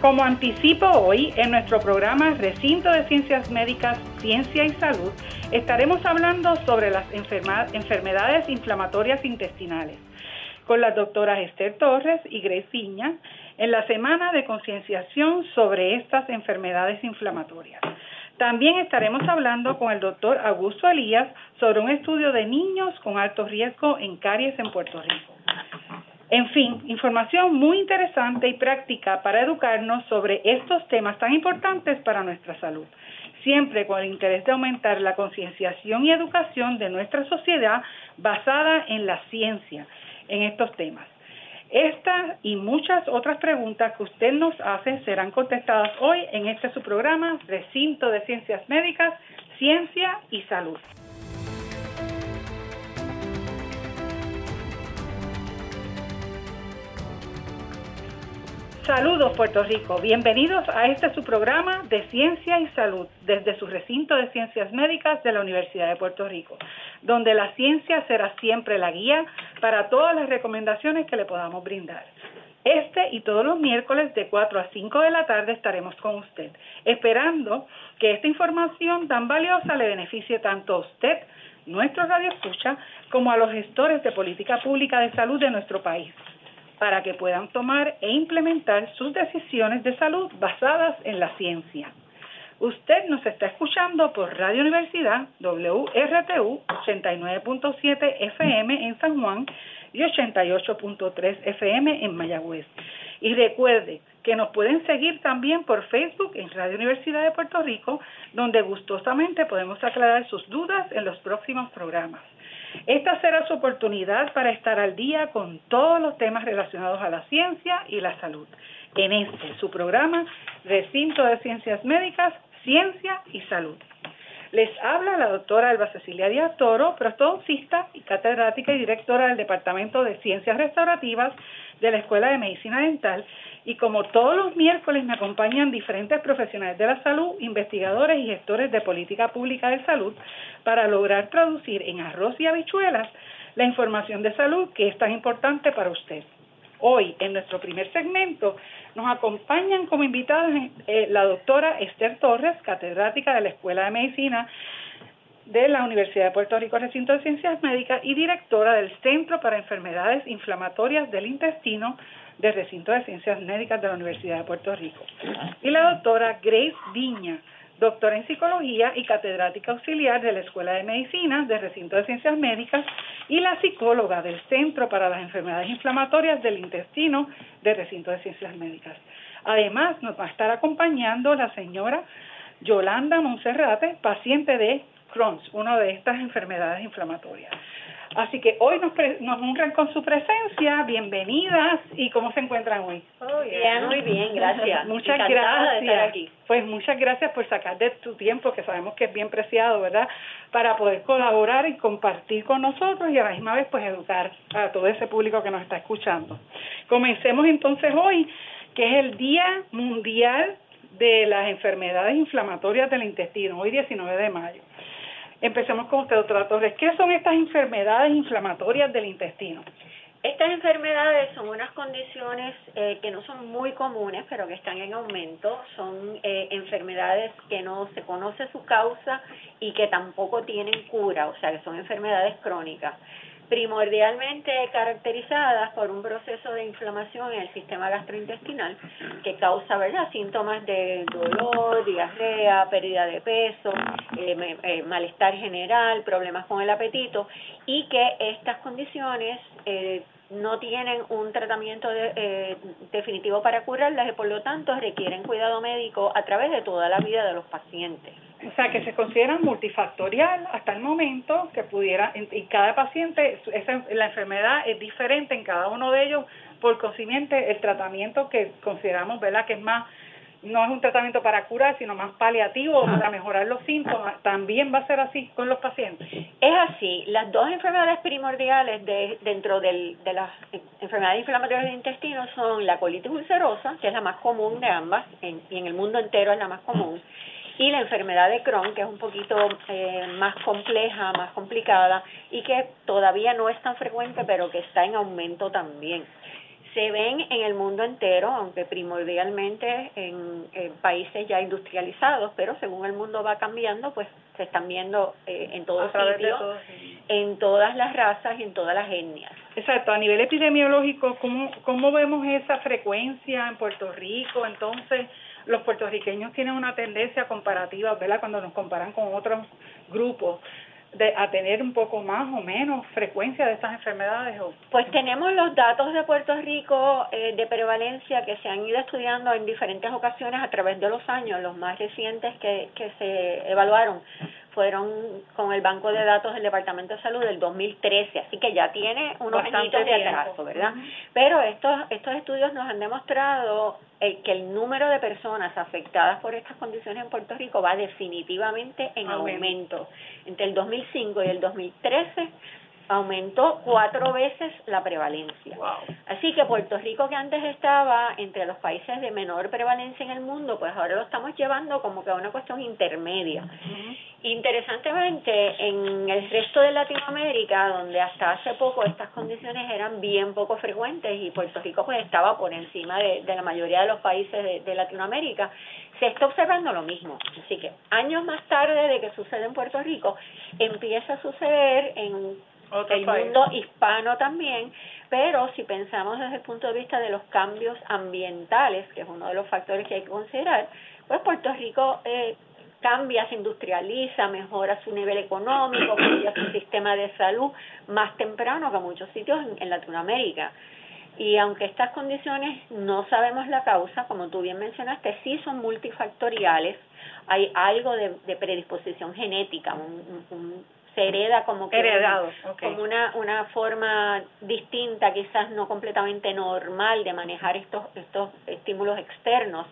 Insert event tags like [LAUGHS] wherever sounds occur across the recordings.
Como anticipo hoy en nuestro programa Recinto de Ciencias Médicas, Ciencia y Salud, estaremos hablando sobre las enfermedades inflamatorias intestinales con las doctoras Esther Torres y Grace Piña en la semana de concienciación sobre estas enfermedades inflamatorias. También estaremos hablando con el doctor Augusto Elías sobre un estudio de niños con alto riesgo en caries en Puerto Rico. En fin, información muy interesante y práctica para educarnos sobre estos temas tan importantes para nuestra salud, siempre con el interés de aumentar la concienciación y educación de nuestra sociedad basada en la ciencia en estos temas. Estas y muchas otras preguntas que usted nos hace serán contestadas hoy en este su programa Recinto de Ciencias Médicas, Ciencia y Salud. Saludos Puerto Rico, bienvenidos a este su programa de Ciencia y Salud desde su recinto de Ciencias Médicas de la Universidad de Puerto Rico, donde la ciencia será siempre la guía para todas las recomendaciones que le podamos brindar. Este y todos los miércoles de 4 a 5 de la tarde estaremos con usted, esperando que esta información tan valiosa le beneficie tanto a usted, nuestro radio escucha, como a los gestores de política pública de salud de nuestro país para que puedan tomar e implementar sus decisiones de salud basadas en la ciencia. Usted nos está escuchando por Radio Universidad WRTU 89.7 FM en San Juan y 88.3 FM en Mayagüez. Y recuerde que nos pueden seguir también por Facebook en Radio Universidad de Puerto Rico, donde gustosamente podemos aclarar sus dudas en los próximos programas. Esta será su oportunidad para estar al día con todos los temas relacionados a la ciencia y la salud. En este, su programa, Recinto de Ciencias Médicas, Ciencia y Salud. Les habla la doctora Alba Cecilia Díaz Toro, prostodoncista y catedrática y directora del Departamento de Ciencias Restaurativas de la Escuela de Medicina Dental y como todos los miércoles me acompañan diferentes profesionales de la salud, investigadores y gestores de política pública de salud para lograr traducir en arroz y habichuelas la información de salud que es tan importante para usted. Hoy, en nuestro primer segmento, nos acompañan como invitadas eh, la doctora Esther Torres, catedrática de la Escuela de Medicina de la Universidad de Puerto Rico, recinto de Ciencias Médicas y directora del Centro para Enfermedades Inflamatorias del Intestino del recinto de Ciencias Médicas de la Universidad de Puerto Rico. Y la doctora Grace Viña, doctora en psicología y catedrática auxiliar de la Escuela de Medicina del recinto de Ciencias Médicas y la psicóloga del Centro para las Enfermedades Inflamatorias del Intestino del recinto de Ciencias Médicas. Además, nos va a estar acompañando la señora Yolanda Monserrate, paciente de Crohn's, una de estas enfermedades inflamatorias. Así que hoy nos, nos honran con su presencia, bienvenidas y cómo se encuentran hoy. bien, muy bien, gracias. [LAUGHS] muchas gracias. Pues muchas gracias por sacar de tu tiempo, que sabemos que es bien preciado, ¿verdad? Para poder colaborar y compartir con nosotros y a la misma vez pues educar a todo ese público que nos está escuchando. Comencemos entonces hoy, que es el Día Mundial de las Enfermedades Inflamatorias del Intestino, hoy 19 de mayo. Empecemos con usted, doctora Torres. ¿Qué son estas enfermedades inflamatorias del intestino? Estas enfermedades son unas condiciones eh, que no son muy comunes, pero que están en aumento. Son eh, enfermedades que no se conoce su causa y que tampoco tienen cura, o sea, que son enfermedades crónicas primordialmente caracterizadas por un proceso de inflamación en el sistema gastrointestinal que causa ¿verdad? síntomas de dolor, diarrea, pérdida de peso, eh, eh, malestar general, problemas con el apetito y que estas condiciones eh, no tienen un tratamiento definitivo para curarlas y por lo tanto requieren cuidado médico a través de toda la vida de los pacientes. O sea, que se considera multifactorial hasta el momento, que pudiera, y cada paciente, esa, la enfermedad es diferente en cada uno de ellos, por consiguiente, el tratamiento que consideramos, ¿verdad?, que es más no es un tratamiento para curar, sino más paliativo para mejorar los síntomas. ¿También va a ser así con los pacientes? Es así. Las dos enfermedades primordiales de, dentro del, de las enfermedades inflamatorias del intestino son la colitis ulcerosa, que es la más común de ambas, y en el mundo entero es la más común, y la enfermedad de Crohn, que es un poquito eh, más compleja, más complicada, y que todavía no es tan frecuente, pero que está en aumento también se ven en el mundo entero, aunque primordialmente en, países ya industrializados, pero según el mundo va cambiando, pues se están viendo eh, en todos sitios, en todas las razas y en todas las etnias. Exacto, a nivel epidemiológico, ¿cómo, ¿cómo vemos esa frecuencia en Puerto Rico? Entonces, los puertorriqueños tienen una tendencia comparativa, ¿verdad? Cuando nos comparan con otros grupos, de, a tener un poco más o menos frecuencia de estas enfermedades? Pues tenemos los datos de Puerto Rico eh, de prevalencia que se han ido estudiando en diferentes ocasiones a través de los años. Los más recientes que, que se evaluaron fueron con el Banco de Datos del Departamento de Salud del 2013, así que ya tiene unos añitos de atraso, ¿verdad? Pero estos, estos estudios nos han demostrado eh, que el número de personas afectadas por estas condiciones en Puerto Rico va definitivamente en aumento. Entre el 2005 y el 2013 aumentó cuatro veces la prevalencia. Así que Puerto Rico, que antes estaba entre los países de menor prevalencia en el mundo, pues ahora lo estamos llevando como que a una cuestión intermedia. Interesantemente, en el resto de Latinoamérica, donde hasta hace poco estas condiciones eran bien poco frecuentes y Puerto Rico pues estaba por encima de, la mayoría de los países de, de Latinoamérica, se está observando lo mismo. Así que años más tarde de que sucede en Puerto Rico, empieza a suceder en el mundo hispano también, pero si pensamos desde el punto de vista de los cambios ambientales, que es uno de los factores que hay que considerar, pues Puerto Rico eh, cambia, se industrializa, mejora su nivel económico, [CLEARS THROAT] cambia su sistema de salud más temprano que muchos sitios en, Latinoamérica. Y aunque estas condiciones no sabemos la causa, como tú bien mencionaste, sí son multifactoriales, hay algo de, predisposición genética, un, se hereda como que como una una forma distinta quizás no completamente normal de manejar estos estos estímulos externos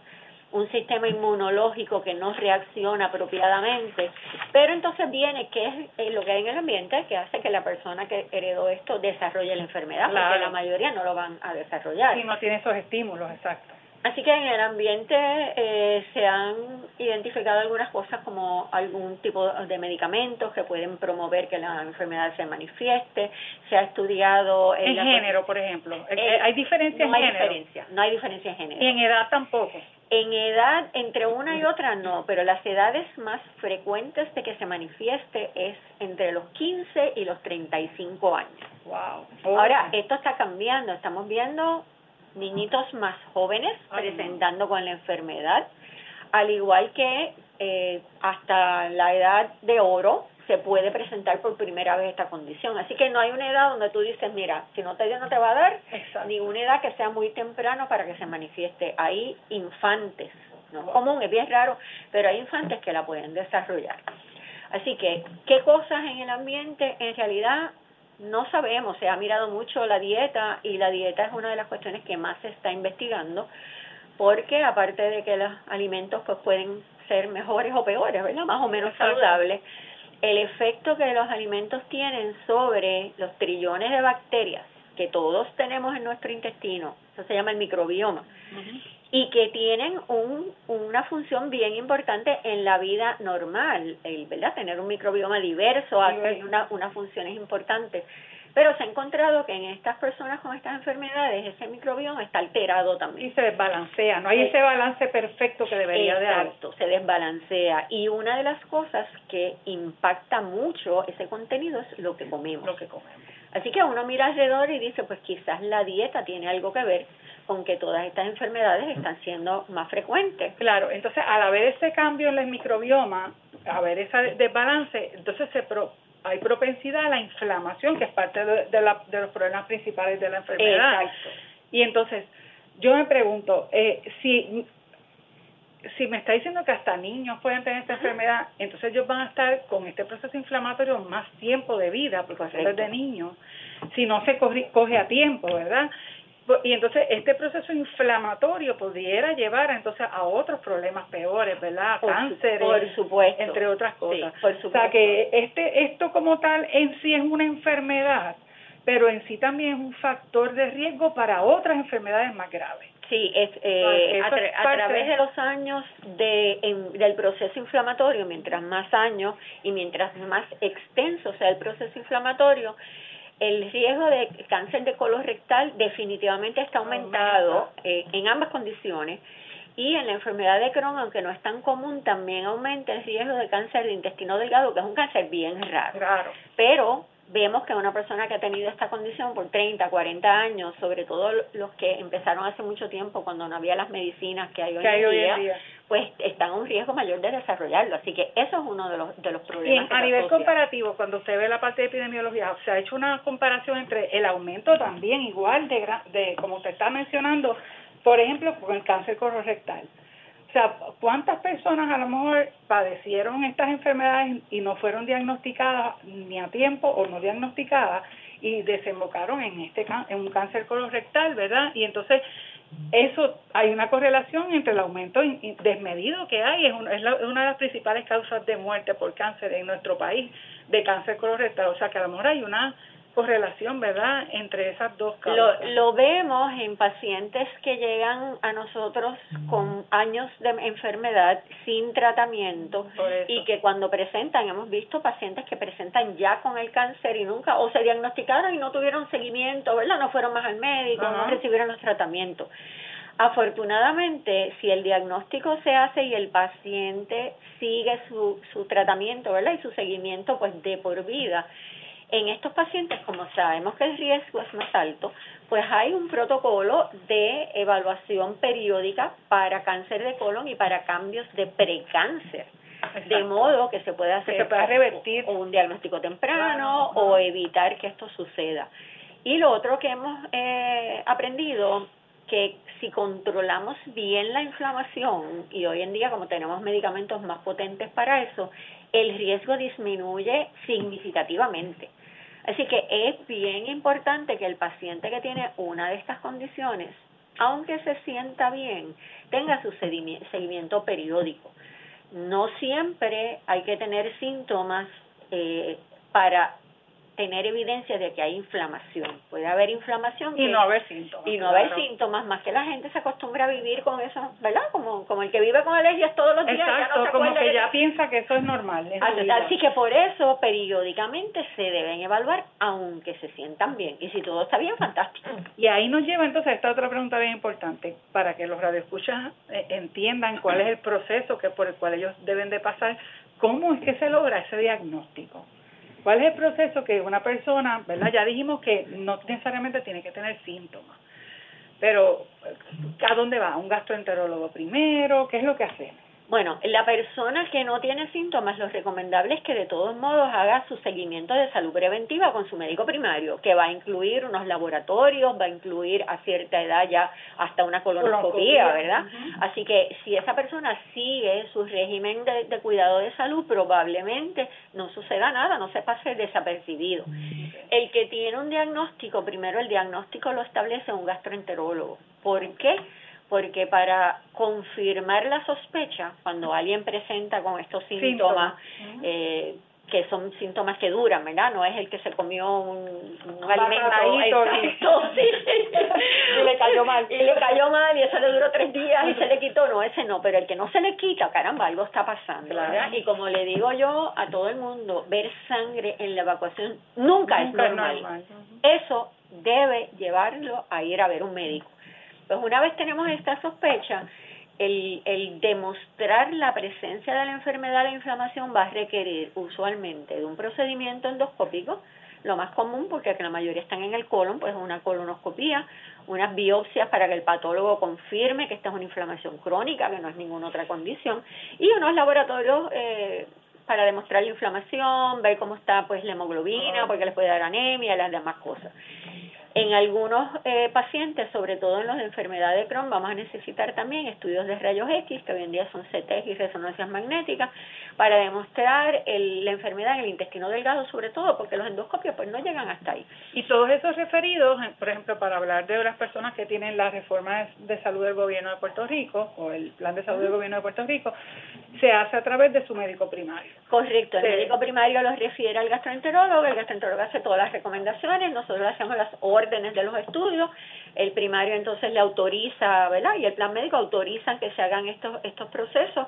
un sistema inmunológico que no reacciona apropiadamente. Pero entonces viene que es eh, lo que hay en el ambiente que hace que la persona que heredó esto desarrolle la enfermedad porque la mayoría no lo van a desarrollar. Y no tiene esos estímulos exacto Así que en el ambiente eh, se han identificado algunas cosas como algún tipo de medicamentos que pueden promover que la enfermedad se manifieste. Se ha estudiado... En, género, por ejemplo. Eh, ¿Hay diferencia no en hay Diferencia, no hay diferencia en género. Y en edad tampoco. En edad, entre una y otra no, pero las edades más frecuentes de que se manifieste es entre los 15 y los 35 años. Wow. Ahora, esto está cambiando, estamos viendo niñitos más jóvenes presentando con la enfermedad, al igual que eh, hasta la edad de oro se puede presentar por primera vez esta condición. Así que no hay una edad donde tú dices, mira, si no te dio no te va a dar, ni una edad que sea muy temprano para que se manifieste. Hay infantes, no es común, es bien raro, pero hay infantes que la pueden desarrollar. Así que, ¿qué cosas en el ambiente en realidad no sabemos, se ha mirado mucho la dieta y la dieta es una de las cuestiones que más se está investigando porque aparte de que los alimentos pues pueden ser mejores o peores, ¿verdad? Más o menos saludables, el efecto que los alimentos tienen sobre los trillones de bacterias que todos tenemos en nuestro intestino, eso se llama el microbioma, y que tienen un, una función bien importante en la vida normal, el, ¿verdad? Tener un microbioma diverso hace una, una funciones importantes. Pero se ha encontrado que en estas personas con estas enfermedades ese microbioma está alterado también. Y se desbalancea, no hay ese balance perfecto que debería de haber. Exacto, se desbalancea. Y una de las cosas que impacta mucho ese contenido es lo que comemos. Lo que comemos. Así que uno mira alrededor y dice, pues quizás la dieta tiene algo que ver con que todas estas enfermedades están siendo más frecuentes. Claro, entonces al haber ese cambio en el microbioma, haber ese desbalance, entonces se hay propensidad a la inflamación, que es parte de, la, de los problemas principales de la enfermedad. Exacto. Y entonces, yo me pregunto, eh, si si me está diciendo que hasta niños pueden tener esta enfermedad, entonces ellos van a estar con este proceso inflamatorio más tiempo de vida, porque desde niños, si no se coge, coge a tiempo, ¿verdad? Y entonces este proceso inflamatorio pudiera llevar entonces a otros problemas peores, ¿verdad? Cáncer, por supuesto, entre otras cosas. por supuesto. O sea que este esto como tal en sí es una enfermedad, pero en sí también es un factor de riesgo para otras enfermedades más graves. Sí, es, eh, a, través de los años de, del proceso inflamatorio, mientras más años y mientras más extenso sea el proceso inflamatorio, el riesgo de cáncer de colon rectal definitivamente está aumentado eh, en ambas condiciones y en la enfermedad de Crohn, aunque no es tan común, también aumenta el riesgo de cáncer de intestino delgado, que es un cáncer bien raro. Raro. Pero vemos que una persona que ha tenido esta condición por 30, 40 años, sobre todo los que empezaron hace mucho tiempo cuando no había las medicinas que hay hoy, en, día, pues están en un riesgo mayor de desarrollarlo. Así que eso es uno de los, de los problemas. Y a nivel comparativo, cuando usted ve la parte de epidemiología, se ha hecho una comparación entre el aumento también igual de, de como usted está mencionando, por ejemplo, con el cáncer colorectal o sea, ¿cuántas personas a lo mejor padecieron estas enfermedades y no fueron diagnosticadas ni a tiempo o no diagnosticadas y desembocaron en este en un cáncer colorectal, ¿verdad? Y entonces eso hay una correlación entre el aumento desmedido que hay, es, una, de las principales causas de muerte por cáncer en nuestro país, de cáncer colorectal, o sea que a lo mejor hay una correlación, ¿verdad?, entre esas dos causas. Lo, lo vemos en pacientes que llegan a nosotros con años de enfermedad sin tratamiento y que cuando presentan, hemos visto pacientes que presentan ya con el cáncer y nunca, o se diagnosticaron y no tuvieron seguimiento, ¿verdad?, no fueron más al médico, no recibieron los tratamientos. Afortunadamente, si el diagnóstico se hace y el paciente sigue su, su tratamiento, ¿verdad? Y su seguimiento, pues de por vida, en estos pacientes, como sabemos que el riesgo es más alto, pues hay un protocolo de evaluación periódica para cáncer de colon y para cambios de precáncer. De modo que se pueda hacer se pueda revertir un diagnóstico temprano o evitar que esto suceda. Y lo otro que hemos eh, aprendido que si controlamos bien la inflamación, y hoy en día como tenemos medicamentos más potentes para eso, el riesgo disminuye significativamente. Así que es bien importante que el paciente que tiene una de estas condiciones, aunque se sienta bien, tenga su seguimiento periódico. No siempre hay que tener síntomas eh, para tener evidencia de que hay inflamación. Puede haber inflamación y no haber síntomas. Y no haber síntomas, más que la gente se acostumbra a vivir con eso, ¿verdad? Como, como el que vive con alergias todos los días. Exacto, ya no como que ya piensa que eso es normal. Así, que por eso periódicamente se deben evaluar aunque se sientan bien. Y si todo está bien, fantástico. Y ahí nos lleva entonces a esta otra pregunta bien importante, para que los radioescuchas eh, entiendan cuál es el proceso que por el cual ellos deben de pasar. ¿Cómo es que se logra ese diagnóstico? ¿Cuál es el proceso que una persona, verdad? Ya dijimos que no necesariamente tiene que tener síntomas, pero ¿a dónde va? ¿Un gastroenterólogo primero? ¿Qué es lo que hacemos? Bueno, la persona que no tiene síntomas, lo recomendable es que de todos modos haga su seguimiento de salud preventiva con su médico primario, que va a incluir unos laboratorios, va a incluir a cierta edad ya hasta una colonoscopía, ¿verdad? Así que si esa persona sigue su régimen de, de, cuidado de salud, probablemente no suceda nada, no se pase desapercibido. El que tiene un diagnóstico, primero el diagnóstico lo establece un gastroenterólogo. ¿Por qué? Porque para confirmar la sospecha, cuando alguien presenta con estos síntomas, eh, que son síntomas que duran, ¿verdad? No es el que se comió un, un alimento [LAUGHS] y le cayó mal. Y le cayó mal y eso le duró tres días y se le quitó, no, ese no, pero el que no se le quita, caramba, algo está pasando, ¿verdad? Y como le digo yo a todo el mundo, ver sangre en la evacuación nunca, es normal. Eso debe llevarlo a ir a ver un médico. Pues una vez tenemos esta sospecha, el, el demostrar la presencia de la enfermedad de inflamación va a requerir usualmente de un procedimiento endoscópico, lo más común porque la mayoría están en el colon, pues una colonoscopía, unas biopsias para que el patólogo confirme que esta es una inflamación crónica, que no es ninguna otra condición, y unos laboratorios eh, para demostrar la inflamación, ver cómo está pues la hemoglobina, porque les puede dar anemia, las demás cosas. En algunos eh, pacientes, sobre todo en los de enfermedad de Crohn, vamos a necesitar también estudios de rayos X, que hoy en día son CT y resonancias magnéticas, para demostrar la enfermedad en el intestino delgado, sobre todo porque los endoscopios pues no llegan hasta ahí. Y todos esos referidos, por ejemplo, para hablar de las personas que tienen la reforma de salud del gobierno de Puerto Rico o el plan de salud del gobierno de Puerto Rico, se hace a través de su médico primario. Correcto, el médico primario los refiere al gastroenterólogo, el gastroenterólogo hace todas las recomendaciones, nosotros hacemos las de los estudios, el primario entonces le autoriza, ¿verdad? Y el plan médico autoriza que se hagan estos estos procesos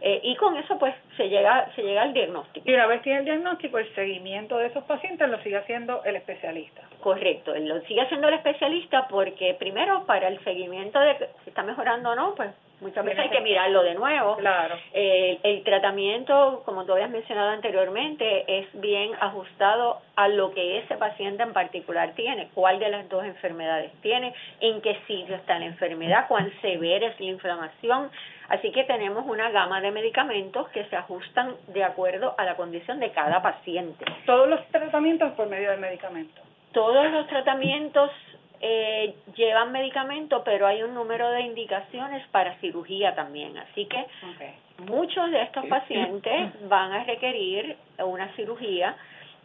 eh, y con eso pues se llega se llega al diagnóstico. Y una vez tiene el diagnóstico, el seguimiento de esos pacientes lo sigue haciendo el especialista. Correcto, lo sigue haciendo el especialista porque primero para el seguimiento de si está mejorando o no, pues Muchas veces hay que mirarlo de nuevo. Claro. Eh, el tratamiento, como tú habías mencionado anteriormente, es bien ajustado a lo que ese paciente en particular tiene, cuál de las dos enfermedades tiene, en qué sitio está la enfermedad, cuán severa es la inflamación. Así que tenemos una gama de medicamentos que se ajustan de acuerdo a la condición de cada paciente. Todos los tratamientos por medio del medicamento. Todos los tratamientos eh, llevan medicamento, pero hay un número de indicaciones para cirugía también. Así que muchos de estos pacientes van a requerir una cirugía,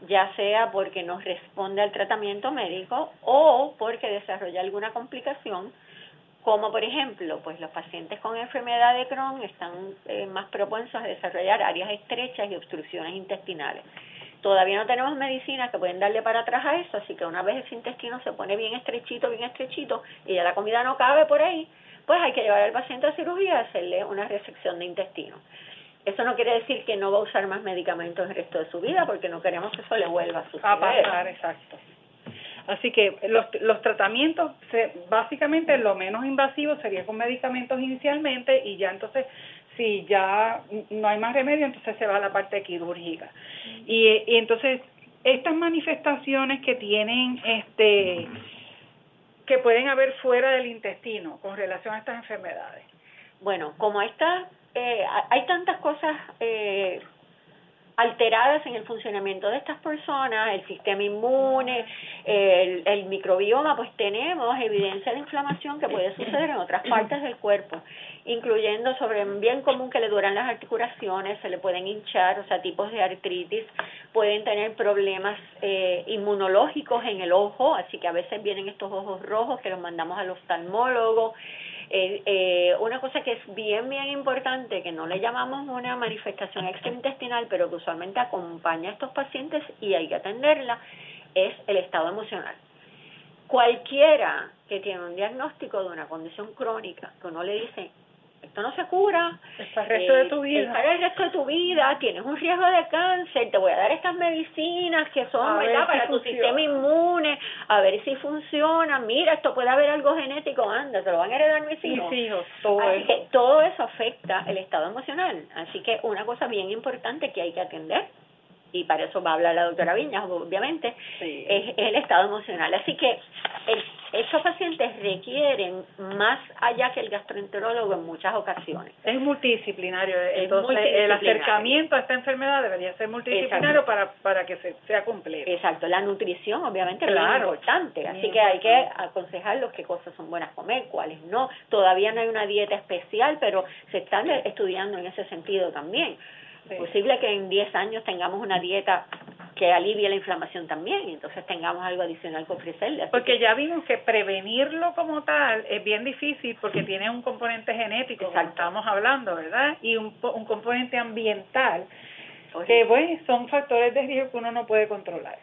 ya sea porque no responde al tratamiento médico o porque desarrolla alguna complicación, como por ejemplo, pues los pacientes con enfermedad de Crohn están eh, más propensos a desarrollar áreas estrechas y obstrucciones intestinales. Todavía no tenemos medicinas que pueden darle para atrás a eso, así que una vez ese intestino se pone bien estrechito, bien estrechito, y ya la comida no cabe por ahí, pues hay que llevar al paciente a cirugía y hacerle una resección de intestino. Eso no quiere decir que no va a usar más medicamentos el resto de su vida, porque no queremos que eso le vuelva a suceder. A pasar, exacto. Así que los, los tratamientos, básicamente lo menos invasivo sería con medicamentos inicialmente y ya entonces si ya no hay más remedio, entonces se va a la parte quirúrgica. Y, y entonces, estas manifestaciones que tienen, este, que pueden haber fuera del intestino con relación a estas enfermedades. Bueno, como esta, eh, hay tantas cosas eh, alteradas en el funcionamiento de estas personas, el sistema inmune, el, el, microbioma, pues tenemos evidencia de inflamación que puede suceder en otras partes del cuerpo, incluyendo sobre bien común que le duran las articulaciones, se le pueden hinchar, o sea, tipos de artritis, pueden tener problemas eh, inmunológicos en el ojo, así que a veces vienen estos ojos rojos que los mandamos al oftalmólogo, eh, eh, una cosa que es bien, bien importante, que no le llamamos una manifestación extraintestinal, pero que usualmente acompaña a estos pacientes y hay que atenderla, es el estado emocional. Cualquiera que tiene un diagnóstico de una condición crónica, que uno le dice, esto no se cura. Es para el resto de tu vida. Es para el resto de tu vida, tienes un riesgo de cáncer, te voy a dar estas medicinas que son para tu sistema inmune, a ver si funciona, mira, esto puede haber algo genético, anda, se lo van a heredar mis hijos. Mis hijos, todo Así que todo eso afecta el estado emocional. Así que una cosa bien importante que hay que atender y para eso va a hablar la doctora Viñas, obviamente, es, el estado emocional. Así que el, estos pacientes requieren más allá que el gastroenterólogo en muchas ocasiones. Es multidisciplinario, entonces el acercamiento a esta enfermedad debería ser multidisciplinario para, para que se, sea completo. Exacto, la nutrición obviamente es muy importante, así que hay que aconsejarlos qué cosas son buenas comer, cuáles no. Todavía no hay una dieta especial, pero se están estudiando en ese sentido también Posible que en 10 años tengamos una dieta que alivie la inflamación también, y entonces tengamos algo adicional que ofrecerle. porque ya vimos que prevenirlo como tal es bien difícil porque tiene un componente genético, como estamos hablando, ¿verdad? Y un, un componente ambiental, que pues son factores de riesgo que uno no puede controlar.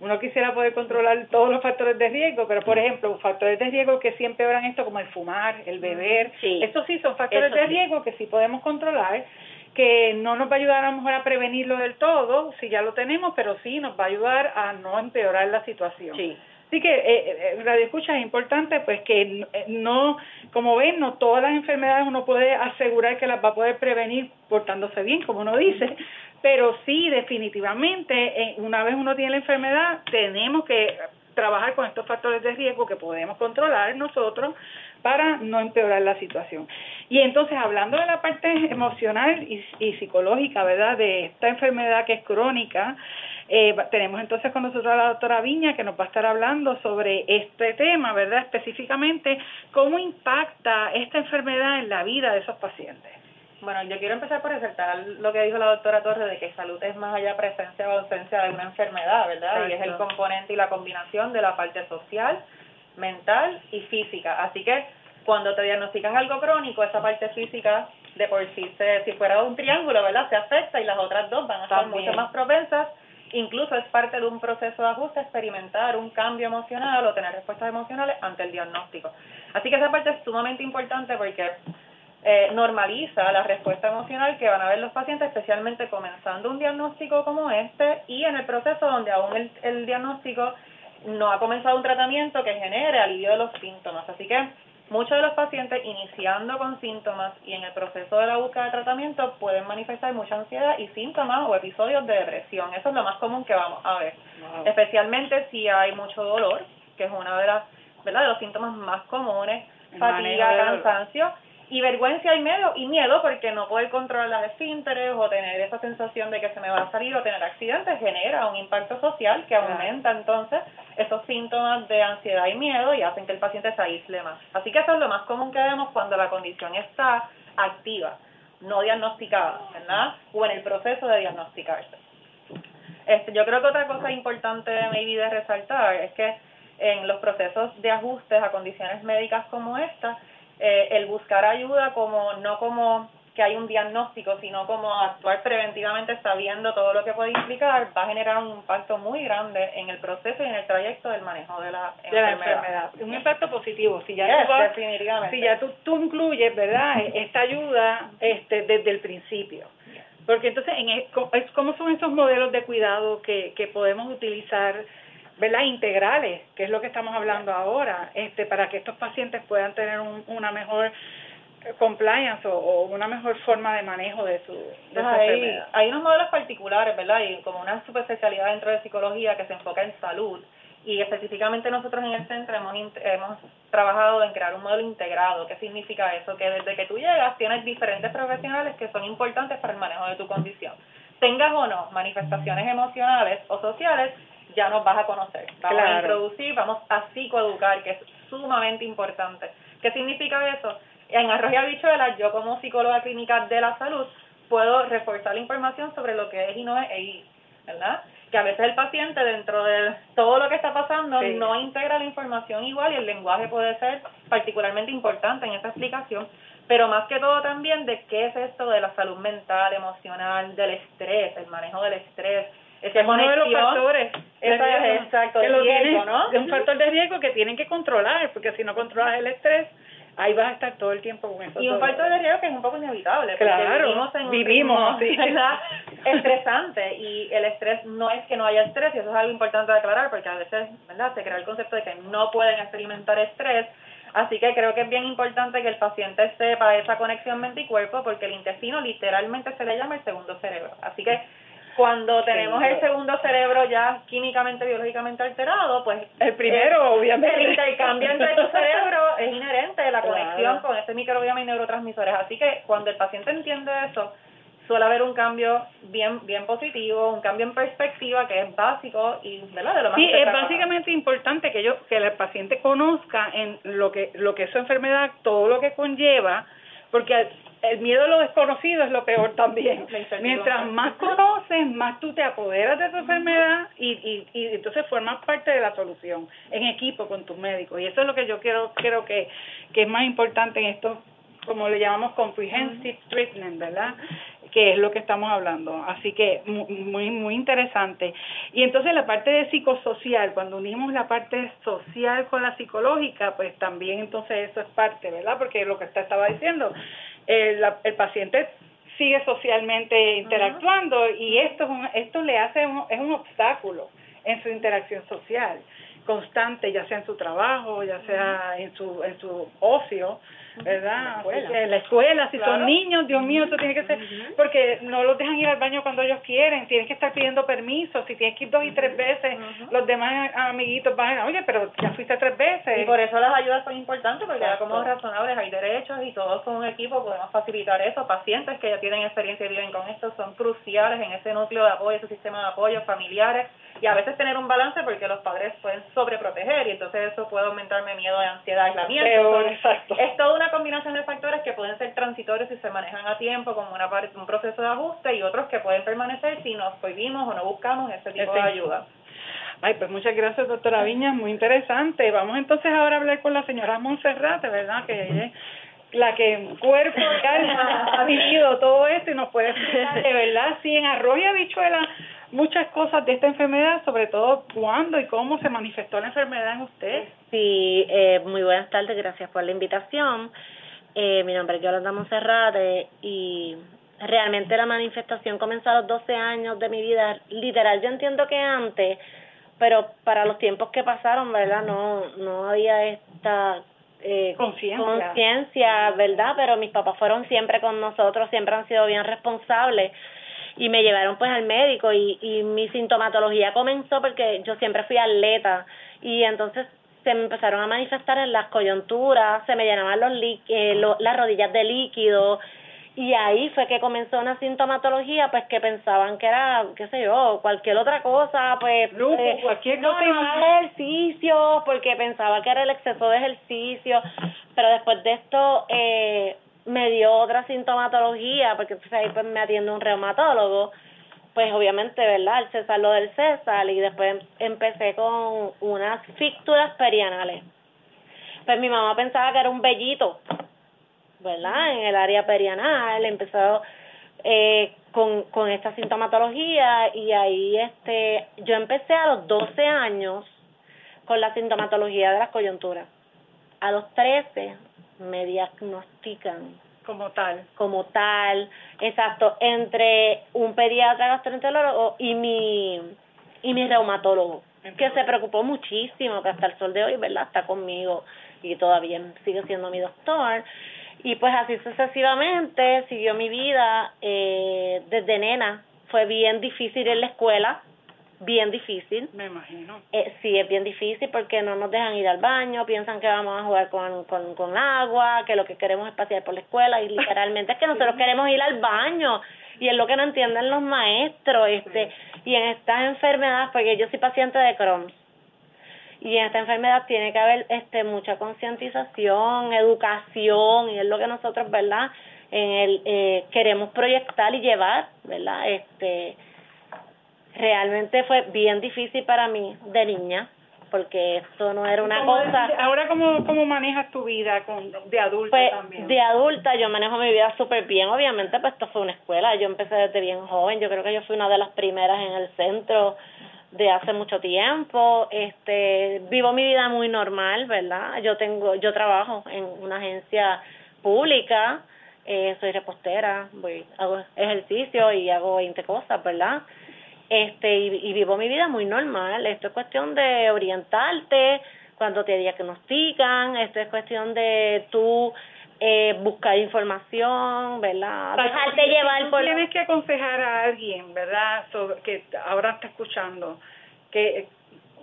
Uno quisiera poder controlar todos los factores de riesgo, pero por ejemplo, factores de riesgo que siempre habrán esto como el fumar, el beber, sí, estos sí son factores de riesgo que sí podemos controlar que no nos va a ayudar a lo mejor a prevenirlo del todo, si ya lo tenemos, pero sí nos va a ayudar a no empeorar la situación. Sí. Así que eh, eh Radio Escucha es importante pues que eh, no, como ven, no todas las enfermedades uno puede asegurar que las va a poder prevenir portándose bien, como uno dice, pero sí definitivamente eh, una vez uno tiene la enfermedad tenemos que trabajar con estos factores de riesgo que podemos controlar nosotros para no empeorar la situación. Y entonces, hablando de la parte emocional y, psicológica, ¿verdad?, de esta enfermedad que es crónica, Eh, tenemos entonces con nosotros a la doctora Viña que nos va a estar hablando sobre este tema, ¿verdad? Específicamente, cómo impacta esta enfermedad en la vida de esos pacientes. Bueno, yo quiero empezar por resaltar lo que dijo la doctora Torres de que salud es más allá presencia o ausencia de una enfermedad, ¿verdad? Y es el componente y la combinación de la parte social, mental y física. Así que cuando te diagnostican algo crónico, esa parte física de por sí, se, si fuera un triángulo, ¿verdad? Se afecta y las otras dos van a estar mucho más propensas. Incluso es parte de un proceso de ajuste experimentar un cambio emocional o tener respuestas emocionales ante el diagnóstico. Así que esa parte es sumamente importante porque eh, normaliza la respuesta emocional que van a ver los pacientes, especialmente comenzando un diagnóstico como este y en el proceso donde aún el, el diagnóstico no ha comenzado un tratamiento que genere alivio de los síntomas. Así que Muchos de los pacientes iniciando con síntomas y en el proceso de la búsqueda de tratamiento pueden manifestar mucha ansiedad y síntomas o episodios de depresión. Eso es lo más común que vamos a ver. Especialmente si hay mucho dolor, que es una de las, ¿verdad? de los síntomas más comunes, fatiga, cansancio y vergüenza y miedo, y miedo porque no poder controlar las esfínteres o tener esa sensación de que se me va a salir o tener accidentes genera un impacto social que aumenta entonces esos síntomas de ansiedad y miedo y hacen que el paciente se aísle más. Así que eso es lo más común que vemos cuando la condición está activa, no diagnosticada, ¿verdad? O en el proceso de diagnosticarse. Este, yo creo que otra cosa importante maybe de resaltar es que en los procesos de ajustes a condiciones médicas como esta, eh, el buscar ayuda como no como que hay un diagnóstico, sino como actuar preventivamente sabiendo todo lo que puede implicar, va a generar un impacto muy grande en el proceso y en el trayecto del manejo de la, enfermedad. Un impacto positivo. Si ya, tú, si ya tú, tú incluyes, ¿verdad?, esta ayuda este, desde el principio. Porque entonces, en, es, ¿cómo son esos modelos de cuidado que, que podemos utilizar ¿verdad? integrales, que es lo que estamos hablando ahora, este, para que estos pacientes puedan tener una mejor compliance o, una mejor forma de manejo de su, de hay, Hay unos modelos particulares, ¿verdad? Y como una subespecialidad dentro de psicología que se enfoca en salud. Y específicamente nosotros en el centro hemos, hemos trabajado en crear un modelo integrado. ¿Qué significa eso? Que desde que tú llegas tienes diferentes profesionales que son importantes para el manejo de tu condición. Tengas o no manifestaciones emocionales o sociales, ya nos vas a conocer. Vamos a introducir, vamos a psicoeducar, que es sumamente importante. ¿Qué significa eso? En Arroz y Habichuelas, yo como psicóloga clínica de la salud, puedo reforzar la información sobre lo que es y no es EI, ¿verdad? Que a veces el paciente dentro de todo lo que está pasando no integra la información igual y el lenguaje puede ser particularmente importante en esa explicación, pero más que todo también de qué es esto de la salud mental, emocional, del estrés, el manejo del estrés, ese es uno de los factores es, exacto, que riesgo, ¿no? Es un factor de riesgo que tienen que controlar, porque si no controlas el estrés, ahí vas a estar todo el tiempo con eso. Y un factor de riesgo que es un poco inevitable, claro, vivimos en un vivimos, [LAUGHS] estresante y el estrés no es que no haya estrés, y eso es algo importante de aclarar, porque a veces ¿verdad? se crea el concepto de que no pueden experimentar estrés, Así que creo que es bien importante que el paciente sepa esa conexión mente y cuerpo porque el intestino literalmente se le llama el segundo cerebro. Así que cuando tenemos el segundo cerebro ya químicamente, biológicamente alterado, pues el primero, obviamente. El intercambio entre tu cerebro [LAUGHS] es inherente, la conexión con este microbioma y neurotransmisores. Así que cuando el paciente entiende eso, suele haber un cambio bien bien positivo, un cambio en perspectiva que es básico y ¿verdad? de lo más Sí, es básicamente importante que yo que el paciente conozca en lo que lo que es su enfermedad, todo lo que conlleva, porque el miedo a lo desconocido es lo peor también. [LAUGHS] Mientras más conoces, más tú te apoderas de tu enfermedad y, y, y entonces formas parte de la solución en equipo con tus médicos. Y eso es lo que yo quiero, creo que, que es más importante en esto, como le llamamos comprehensive treatment, ¿verdad? Que es lo que estamos hablando. Así que muy, muy interesante. Y entonces la parte de psicosocial, cuando unimos la parte social con la psicológica, pues también entonces eso es parte, ¿verdad? Porque lo que usted estaba diciendo, el, el paciente sigue socialmente interactuando y esto, esto le hace, es un obstáculo en su interacción social. constante, ya sea en su trabajo, ya sea en su en su ocio, ¿verdad? En la escuela, si son niños, Dios mío, eso tiene que ser, porque no los dejan ir al baño cuando ellos quieren, tienen que estar pidiendo permiso, si tienes que ir dos y tres veces, los demás amiguitos van, oye, pero ya fuiste tres veces. Y por eso las ayudas son importantes, porque ya como razonables hay derechos y todos con un equipo podemos facilitar eso. Pacientes que ya tienen experiencia y viven con esto son cruciales en ese núcleo de apoyo, ese sistema de apoyo familiares y a veces tener un balance porque los padres pueden sobreproteger y entonces eso puede aumentarme miedo de ansiedad, aislamiento. exacto. Es toda una combinación de factores que pueden ser transitorios si se manejan a tiempo como una parte, un proceso de ajuste y otros que pueden permanecer si nos prohibimos o no buscamos ese tipo de ayuda. Ay, pues muchas gracias, doctora Viña, muy interesante. Vamos entonces ahora a hablar con la señora Monserrate, ¿verdad? Que la que cuerpo y alma ha vivido todo esto y nos puede explicar de verdad si en arroz y habichuela muchas cosas de esta enfermedad, sobre todo cuándo y cómo se manifestó la enfermedad en usted. Sí, eh, muy buenas tardes, gracias por la invitación. Eh, mi nombre es Yolanda Monserrate y realmente la manifestación comenzó a los 12 años de mi vida. Literal, yo entiendo que antes, pero para los tiempos que pasaron, ¿verdad? No, no había esta eh, conciencia, ¿verdad? Pero mis papás fueron siempre con nosotros, siempre han sido bien responsables y me llevaron pues al médico y, y mi sintomatología comenzó porque yo siempre fui atleta y entonces se me empezaron a manifestar en las coyunturas, se me llenaban los eh, las rodillas de líquido y ahí fue que comenzó una sintomatología pues que pensaban que era qué sé yo cualquier otra cosa pues eh, cualquier no, ejercicio porque pensaba que era el exceso de ejercicio pero después de esto eh, me dio otra sintomatología, porque entonces ahí pues me atiende un reumatólogo, pues obviamente, ¿verdad? El César lo del César y después empecé con unas fícturas perianales. Pues mi mamá pensaba que era un vellito, ¿verdad? En el área perianal, empezó eh, con, con esta sintomatología y ahí este yo empecé a los 12 años con la sintomatología de las coyunturas. A los 13 me diagnostican como tal. Como tal, exacto, entre un pediatra gastroenterólogo y mi y mi reumatólogo, que se preocupó muchísimo, que hasta el sol de hoy, ¿verdad? Está conmigo y todavía sigue siendo mi doctor. Y pues así sucesivamente siguió mi vida eh, desde nena. Fue bien difícil en la escuela, bien difícil. Me imagino. Eh, sí, es bien difícil porque no nos dejan ir al baño, piensan que vamos a jugar con, con, con agua, que lo que queremos es pasear por la escuela y literalmente es que nosotros queremos ir al baño y es lo que no entienden los maestros. este Y en estas enfermedades, porque yo soy paciente de Crohn, y en esta enfermedad tiene que haber este mucha concientización, educación y es lo que nosotros, ¿verdad? En el eh, queremos proyectar y llevar, ¿verdad? Este realmente fue bien difícil para mí de niña porque esto no era una cosa ahora cómo cómo manejas tu vida con de adulta pues, también. de adulta yo manejo mi vida súper bien obviamente pues esto fue una escuela yo empecé desde bien joven yo creo que yo fui una de las primeras en el centro de hace mucho tiempo este vivo mi vida muy normal verdad yo tengo yo trabajo en una agencia pública eh, soy repostera voy hago ejercicio y hago 20 cosas verdad este y, vivo mi vida muy normal. Esto es cuestión de orientarte cuando te diagnostican, esto es cuestión de tú eh, buscar información, ¿verdad? Dejarte llevar por... Tienes que aconsejar a alguien, ¿verdad? que ahora está escuchando, que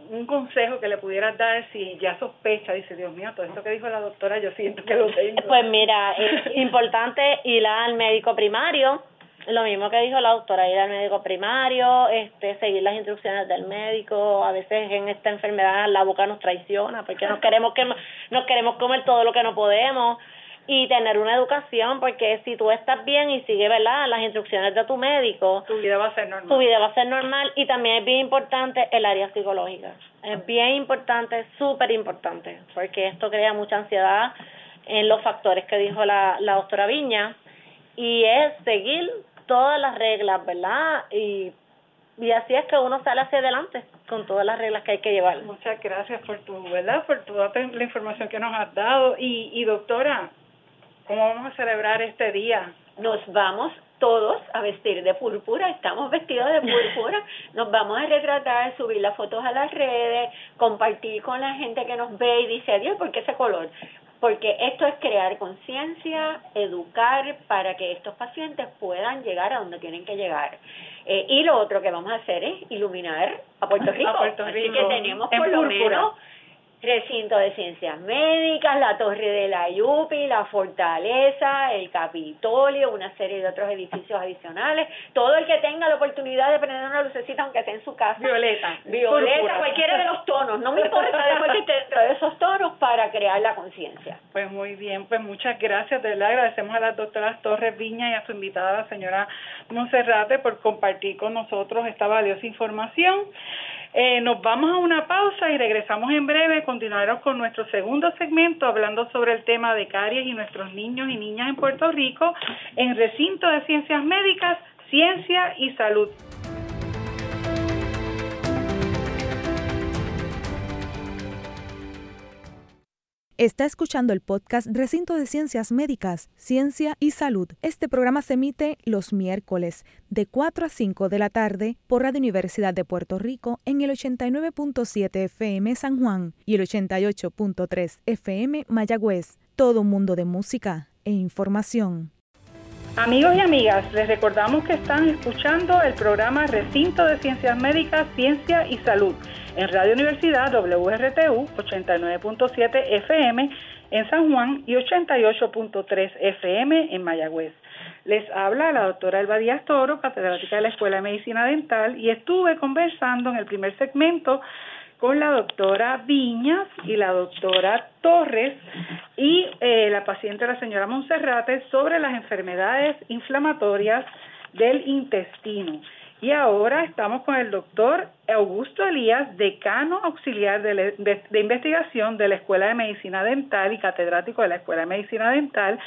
un consejo que le pudieras dar si ya sospecha, dice, Dios mío, todo esto que dijo la doctora, yo siento que lo tengo. Pues mira, es [LAUGHS] importante ir al médico primario, lo mismo que dijo la doctora, ir al médico primario, este, seguir las instrucciones del médico, a veces en esta enfermedad la boca nos traiciona porque nos queremos que nos queremos comer todo lo que no podemos y tener una educación porque si tú estás bien y sigues verdad las instrucciones de tu médico tu vida va a ser normal. tu vida va a ser normal y también es bien importante el área psicológica. Es bien importante súper importante porque esto crea mucha ansiedad en los factores que dijo la, la doctora Viña y es seguir todas las reglas, ¿verdad? Y, y así es que uno sale hacia adelante con todas las reglas que hay que llevar. Muchas gracias por tu, ¿verdad? Por toda la información que nos has dado. Y, y doctora, ¿cómo vamos a celebrar este día? Nos vamos todos a vestir de púrpura, estamos vestidos de púrpura, [LAUGHS] nos vamos a retratar, subir las fotos a las redes, compartir con la gente que nos ve y dice, adiós, ¿por qué ese color? Porque esto es crear conciencia, educar para que estos pacientes puedan llegar a donde tienen que llegar. Eh, y lo otro que vamos a hacer es iluminar a Puerto [LAUGHS] Rico. Así que tenemos por lo menos recinto de ciencias médicas, la Torre de la Yupi, la Fortaleza, el Capitolio, una serie de otros edificios adicionales. Todo el que tenga la oportunidad de prender una lucecita, aunque esté en su casa. Violeta. Violeta, cualquiera de los tonos. No me importa después que esté dentro de esos tonos para crear la conciencia. Pues muy bien, pues muchas gracias. De verdad agradecemos a las doctoras Torres Viña y a su invitada, la señora Monserrate, por compartir con nosotros esta valiosa información. Eh, nos vamos a una pausa y regresamos en breve. Continuaremos con nuestro segundo segmento hablando sobre el tema de caries y nuestros niños y niñas en Puerto Rico en recinto de ciencias médicas, ciencia y salud. Está escuchando el podcast Recinto de Ciencias Médicas, Ciencia y Salud. Este programa se emite los miércoles de 4 a 5 de la tarde por Radio Universidad de Puerto Rico en el 89.7 FM San Juan y el 88.3 FM Mayagüez. Todo un mundo de música e información. Amigos y amigas, les recordamos que están escuchando el programa Recinto de Ciencias Médicas, Ciencia y Salud en Radio Universidad WRTU 89.7 FM en San Juan y 88.3 FM en Mayagüez. Les habla la doctora Elba Díaz Toro, catedrática de la Escuela de Medicina Dental, y estuve conversando en el primer segmento con la doctora Viñas y la doctora Torres y eh, la paciente la señora Monserrate sobre las enfermedades inflamatorias del intestino. Y ahora estamos con el doctor Augusto Elías, decano auxiliar de, de, investigación de la Escuela de Medicina Dental y catedrático de la Escuela de Medicina Dental,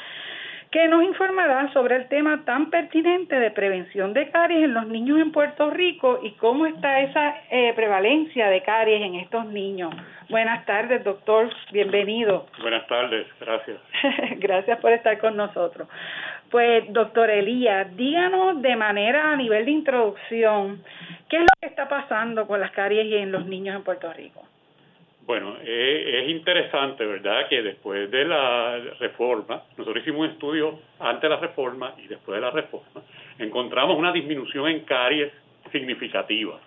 que nos informará sobre el tema tan pertinente de prevención de caries en los niños en Puerto Rico y cómo está esa eh, prevalencia de caries en estos niños. Buenas tardes, doctor. Bienvenido. Buenas tardes, gracias. [LAUGHS] gracias por estar con nosotros. Pues, doctor Elías, díganos de manera a nivel de introducción, ¿qué es lo que está pasando con las caries en los niños en Puerto Rico? Bueno, eh, es interesante, ¿verdad?, que después de la reforma, nosotros hicimos un estudio antes de la reforma y después de la reforma, encontramos una disminución en caries significativa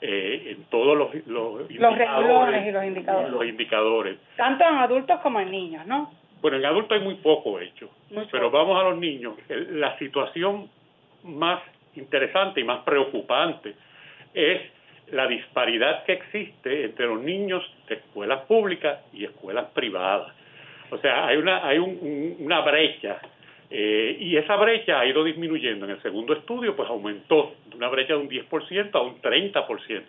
eh, en todos los, los, indicadores, y los indicadores. los indicadores. Tanto en adultos como en niños, ¿no? Bueno, en adultos hay muy poco hecho, pero vamos a los niños. La situación más interesante y más preocupante es la disparidad que existe entre los niños de escuelas públicas y escuelas privadas. O sea, hay una, hay una brecha eh, y esa brecha ha ido disminuyendo. En el segundo estudio, pues aumentó de una brecha de un 10% a un 30%.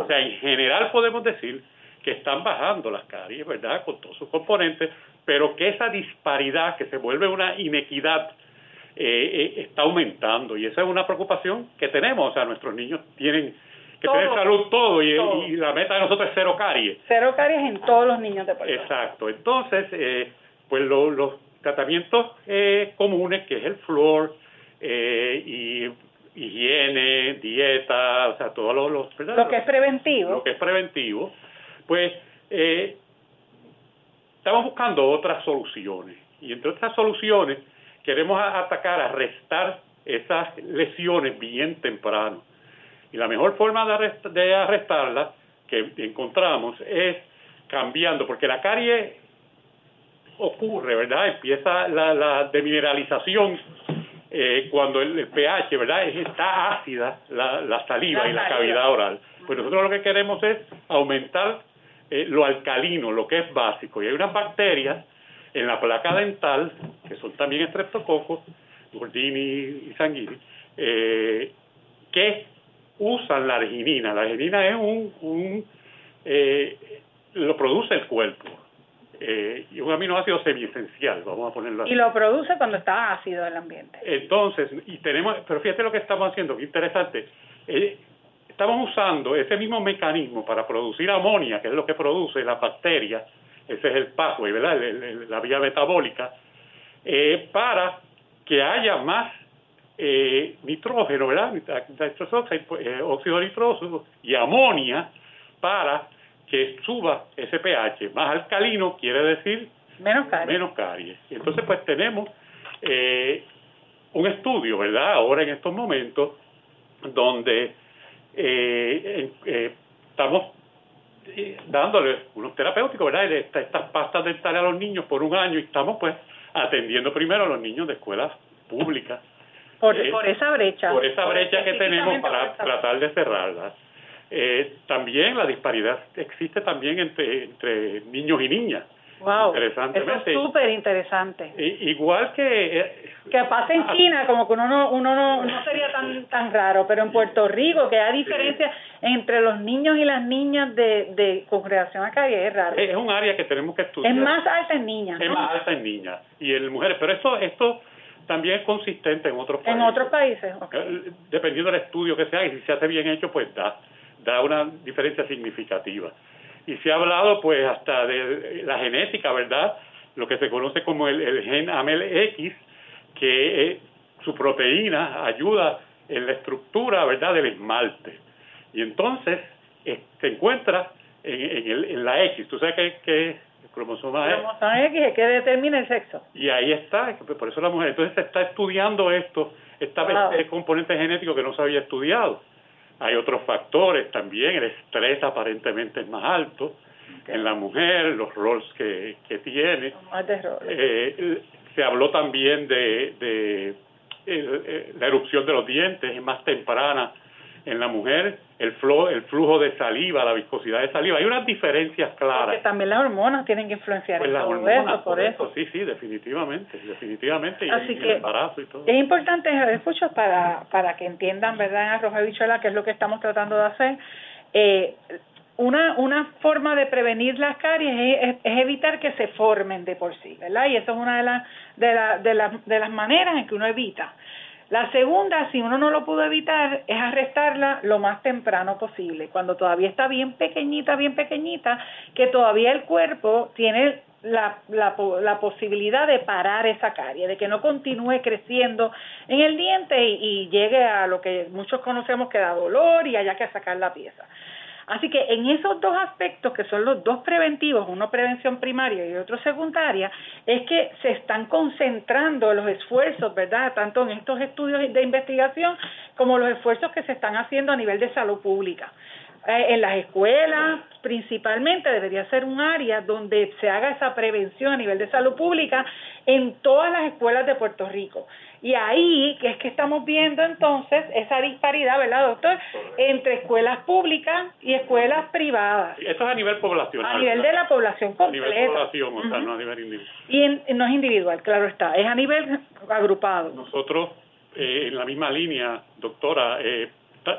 O sea, en general podemos decir que están bajando las caries, ¿verdad? Con todos sus componentes, pero que esa disparidad, que se vuelve una inequidad, eh, eh, está aumentando. Y esa es una preocupación que tenemos. O sea, nuestros niños tienen que tener salud todo y, la meta de nosotros es cero caries. Cero caries en todos los niños de Puerto Exacto. Entonces, eh, pues los tratamientos eh, comunes, que es el flúor eh, y higiene, dieta, o sea, todos los... Lo que es preventivo. Lo que es preventivo, pues eh, estamos buscando otras soluciones. Y entre otras soluciones, queremos atacar, arrestar esas lesiones bien temprano. Y la mejor forma de, de arrestarlas que encontramos es cambiando, porque la carie ocurre, ¿verdad? Empieza la, la demineralización eh, cuando el, pH, ¿verdad? Está ácida la, la saliva y la cavidad oral. Pues nosotros lo que queremos es aumentar eh, lo alcalino, lo que es básico. Y hay unas bacterias en la placa dental, que son también estreptococos, Gordini y Sanguini, eh, que usan la arginina. La arginina es un, un lo produce el cuerpo eh, y un aminoácido semiesencial, vamos a ponerlo así. Y lo produce cuando está ácido el ambiente. Entonces, y tenemos, pero fíjate lo que estamos haciendo, qué interesante. Eh, estamos usando ese mismo mecanismo para producir amonia, que es lo que produce la bacteria, ese es el pathway, ¿verdad? la vía metabólica, eh, para que haya más eh, nitrógeno, ¿verdad? Eh, óxido nitroso y amonia para que suba ese pH. Más alcalino quiere decir menos caries. Menos caries. Entonces pues tenemos eh, un estudio, ¿verdad? Ahora en estos momentos donde estamos dándole unos terapéuticos, ¿verdad? Estas pastas dentales a los niños por un año y estamos pues atendiendo primero a los niños de escuelas públicas. Por, eh, por esa brecha. Por esa brecha que tenemos para tratar de cerrarla. Eh, también la disparidad existe también entre, entre niños y niñas. Wow, eso es súper interesante. igual que... Que pasa en China, como que uno no, uno no, no sería tan tan raro, pero en Puerto Rico, que hay diferencia entre los niños y las niñas de, de congregación acá, es raro. Es un área que tenemos que estudiar. Es más alta en niñas. Es más alta en niñas y en mujeres, pero esto, esto también es consistente en otros países. En otros países, eh, Dependiendo del estudio que sea, y si se hace bien hecho, pues da, da una diferencia significativa y se ha hablado pues hasta de la genética, ¿verdad? Lo que se conoce como el, gen AMEL-X, que eh, su proteína ayuda en la estructura, ¿verdad?, del esmalte. Y entonces eh, se encuentra en, el, en, la X. ¿Tú sabes qué, qué el cromosoma es? cromosoma X es que determina el sexo. Y ahí está, por eso la mujer. Entonces se está estudiando esto, esta wow. componente genético que no se había estudiado. Hay otros factores también, el estrés aparentemente es más alto en la mujer, los roles que, que tiene. Eh, se habló también de, de eh, la erupción de los dientes, es más temprana en la mujer, el, flujo, el flujo de saliva, la viscosidad de saliva. Hay unas diferencias claras. Porque también las hormonas tienen que influenciar pues en las hormonas, por, eso. Sí, sí, definitivamente, definitivamente. Así y, que el embarazo y todo. es importante, escucho, para, para que entiendan, ¿verdad, en Arroja Bichuela, qué es lo que estamos tratando de hacer. Eh, una, una forma de prevenir las caries es, es, evitar que se formen de por sí, ¿verdad? Y eso es una de, las de, la, de, la, de las maneras en que uno evita. La segunda, si uno no lo pudo evitar, es arrestarla lo más temprano posible, cuando todavía está bien pequeñita, bien pequeñita, que todavía el cuerpo tiene la, la, la posibilidad de parar esa carie, de que no continúe creciendo en el diente y, y llegue a lo que muchos conocemos que da dolor y haya que sacar la pieza. Así que en esos dos aspectos, que son los dos preventivos, uno prevención primaria y otro secundaria, es que se están concentrando los esfuerzos, ¿verdad? Tanto en estos estudios de investigación como los esfuerzos que se están haciendo a nivel de salud pública. Eh, en las escuelas principalmente debería ser un área donde se haga esa prevención a nivel de salud pública en todas las escuelas de Puerto Rico. Y ahí es que estamos viendo entonces esa disparidad, ¿verdad, doctor? Entre escuelas públicas y escuelas privadas. Esto es a nivel poblacional. A nivel de la población completa. A nivel población, o sea, no a nivel individual. Y no es individual, claro está, es a nivel agrupado. Nosotros, eh, en la misma línea, doctora, eh,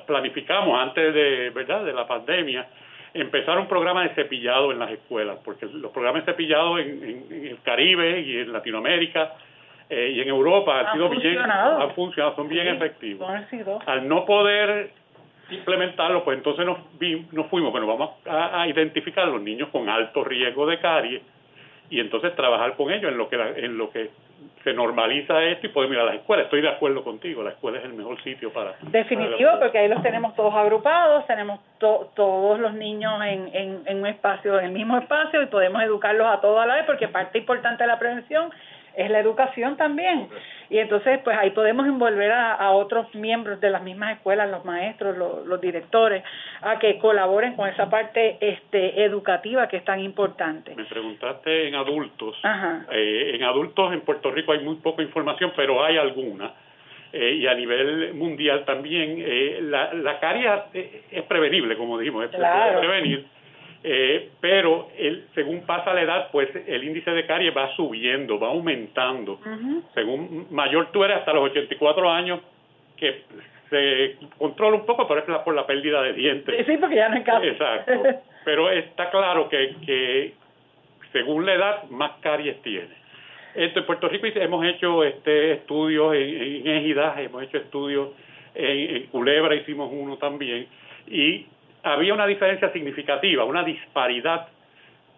planificamos antes de, ¿verdad?, de la pandemia, empezar un programa de cepillado en las escuelas, porque los programas de cepillado en, el Caribe y en Latinoamérica eh, y en Europa han, sido bien, han funcionado, son bien efectivos. Al no poder implementarlo, pues entonces nos, nos fuimos, bueno, vamos a, a, identificar los niños con alto riesgo de caries y entonces trabajar con ellos en lo que en lo que se normaliza esto y podemos ir a las escuelas. Estoy de acuerdo contigo, la escuela es el mejor sitio para... Definitivo, porque ahí los tenemos todos agrupados, tenemos todos los niños en, en, en un espacio, en el mismo espacio y podemos educarlos a todos a la vez, porque parte importante de la prevención es la educación también. Y entonces, pues ahí podemos envolver a, a otros miembros de las mismas escuelas, los maestros, los, los, directores, a que colaboren con esa parte este, educativa que es tan importante. Me preguntaste en adultos. Eh, en adultos en Puerto Rico hay muy poca información, pero hay alguna. Eh, y a nivel mundial también, eh, la, la caria es prevenible, como dijimos, es claro. prevenir eh, pero el, según pasa la edad, pues el índice de caries va subiendo, va aumentando. Según mayor tú eres, hasta los 84 años, que se controla un poco, pero es por la pérdida de dientes. Sí, porque ya no caso. Exacto. pero está claro que, que según la edad, más caries tiene. Esto, en Puerto Rico hemos hecho este estudios en, en hemos hecho estudios en, en Culebra, hicimos uno también, y había una diferencia significativa, una disparidad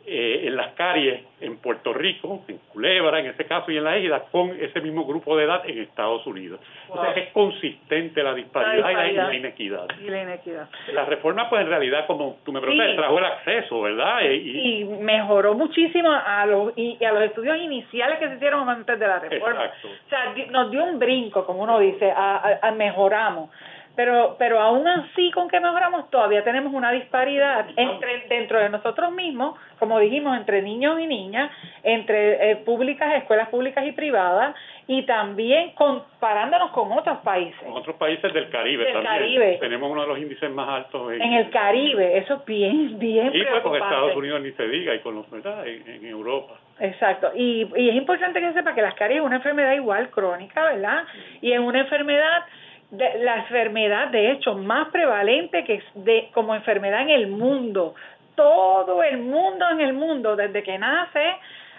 eh, en las caries en Puerto Rico, en Culebra, en ese caso, y en la isla, con ese mismo grupo de edad en Estados Unidos. O sea, es consistente la disparidad, Y, la, inequidad. Y la inequidad. La reforma, pues en realidad, como tú me preguntas, trajo el acceso, ¿verdad? Y, mejoró muchísimo a los, y, a los estudios iniciales que se hicieron antes de la reforma. Exacto. O sea, nos dio un brinco, como uno dice, a mejoramos pero pero aún así con que mejoramos todavía tenemos una disparidad entre dentro de nosotros mismos como dijimos entre niños y niñas entre eh, públicas escuelas públicas y privadas y también comparándonos con otros países. Con otros países del Caribe del también. Caribe. tenemos uno de los índices más altos en, el Caribe eso es bien bien y pues con Estados Unidos ni se diga y con los verdad en, Europa. Exacto, y, y es importante que sepa que las caries es una enfermedad igual crónica, ¿verdad? Y es una enfermedad de, la enfermedad, de hecho, más prevalente que de, como enfermedad en el mundo. Todo el mundo en el mundo, desde que nace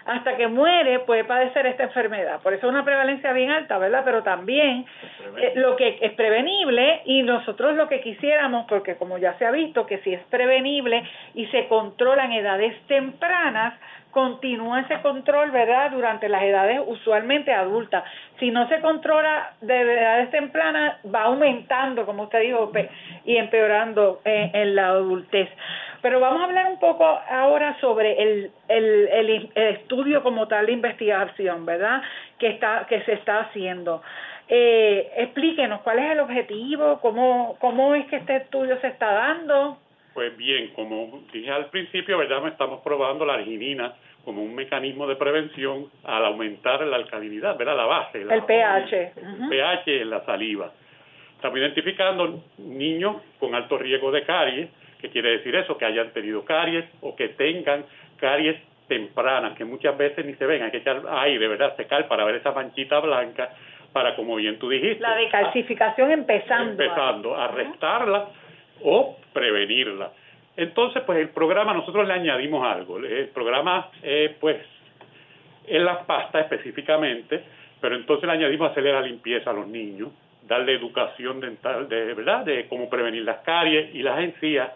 hasta que muere, puede padecer esta enfermedad. Por eso es una prevalencia bien alta, ¿verdad? Pero también eh, lo que es prevenible y nosotros lo que quisiéramos, porque como ya se ha visto que si es prevenible y se controla en edades tempranas, continúa ese control, ¿verdad?, durante las edades usualmente adultas. Si no se controla de edades tempranas, va aumentando, como usted dijo, y empeorando en, la adultez. Pero vamos a hablar un poco ahora sobre el, el, el, estudio como tal de investigación, ¿verdad?, que, está, que se está haciendo. Eh, explíquenos cuál es el objetivo, cómo, cómo es que este estudio se está dando. Pues bien, como dije al principio, ¿verdad? Estamos probando la arginina como un mecanismo de prevención al aumentar la alcalinidad, ¿verdad? La base. el pH. El pH en la saliva. Estamos identificando niños con alto riesgo de caries, que quiere decir eso, que hayan tenido caries o que tengan caries tempranas, que muchas veces ni se ven, hay que echar aire, ¿verdad? Secar para ver esa manchita blanca, para, como bien tú dijiste. La decalcificación empezando. Empezando, a restarla o prevenirla. Entonces, pues el programa, nosotros le añadimos algo. El programa, eh, pues, en las pastas específicamente, pero entonces le añadimos hacerle la limpieza a los niños, darle educación dental, de verdad, de cómo prevenir las caries y las encías.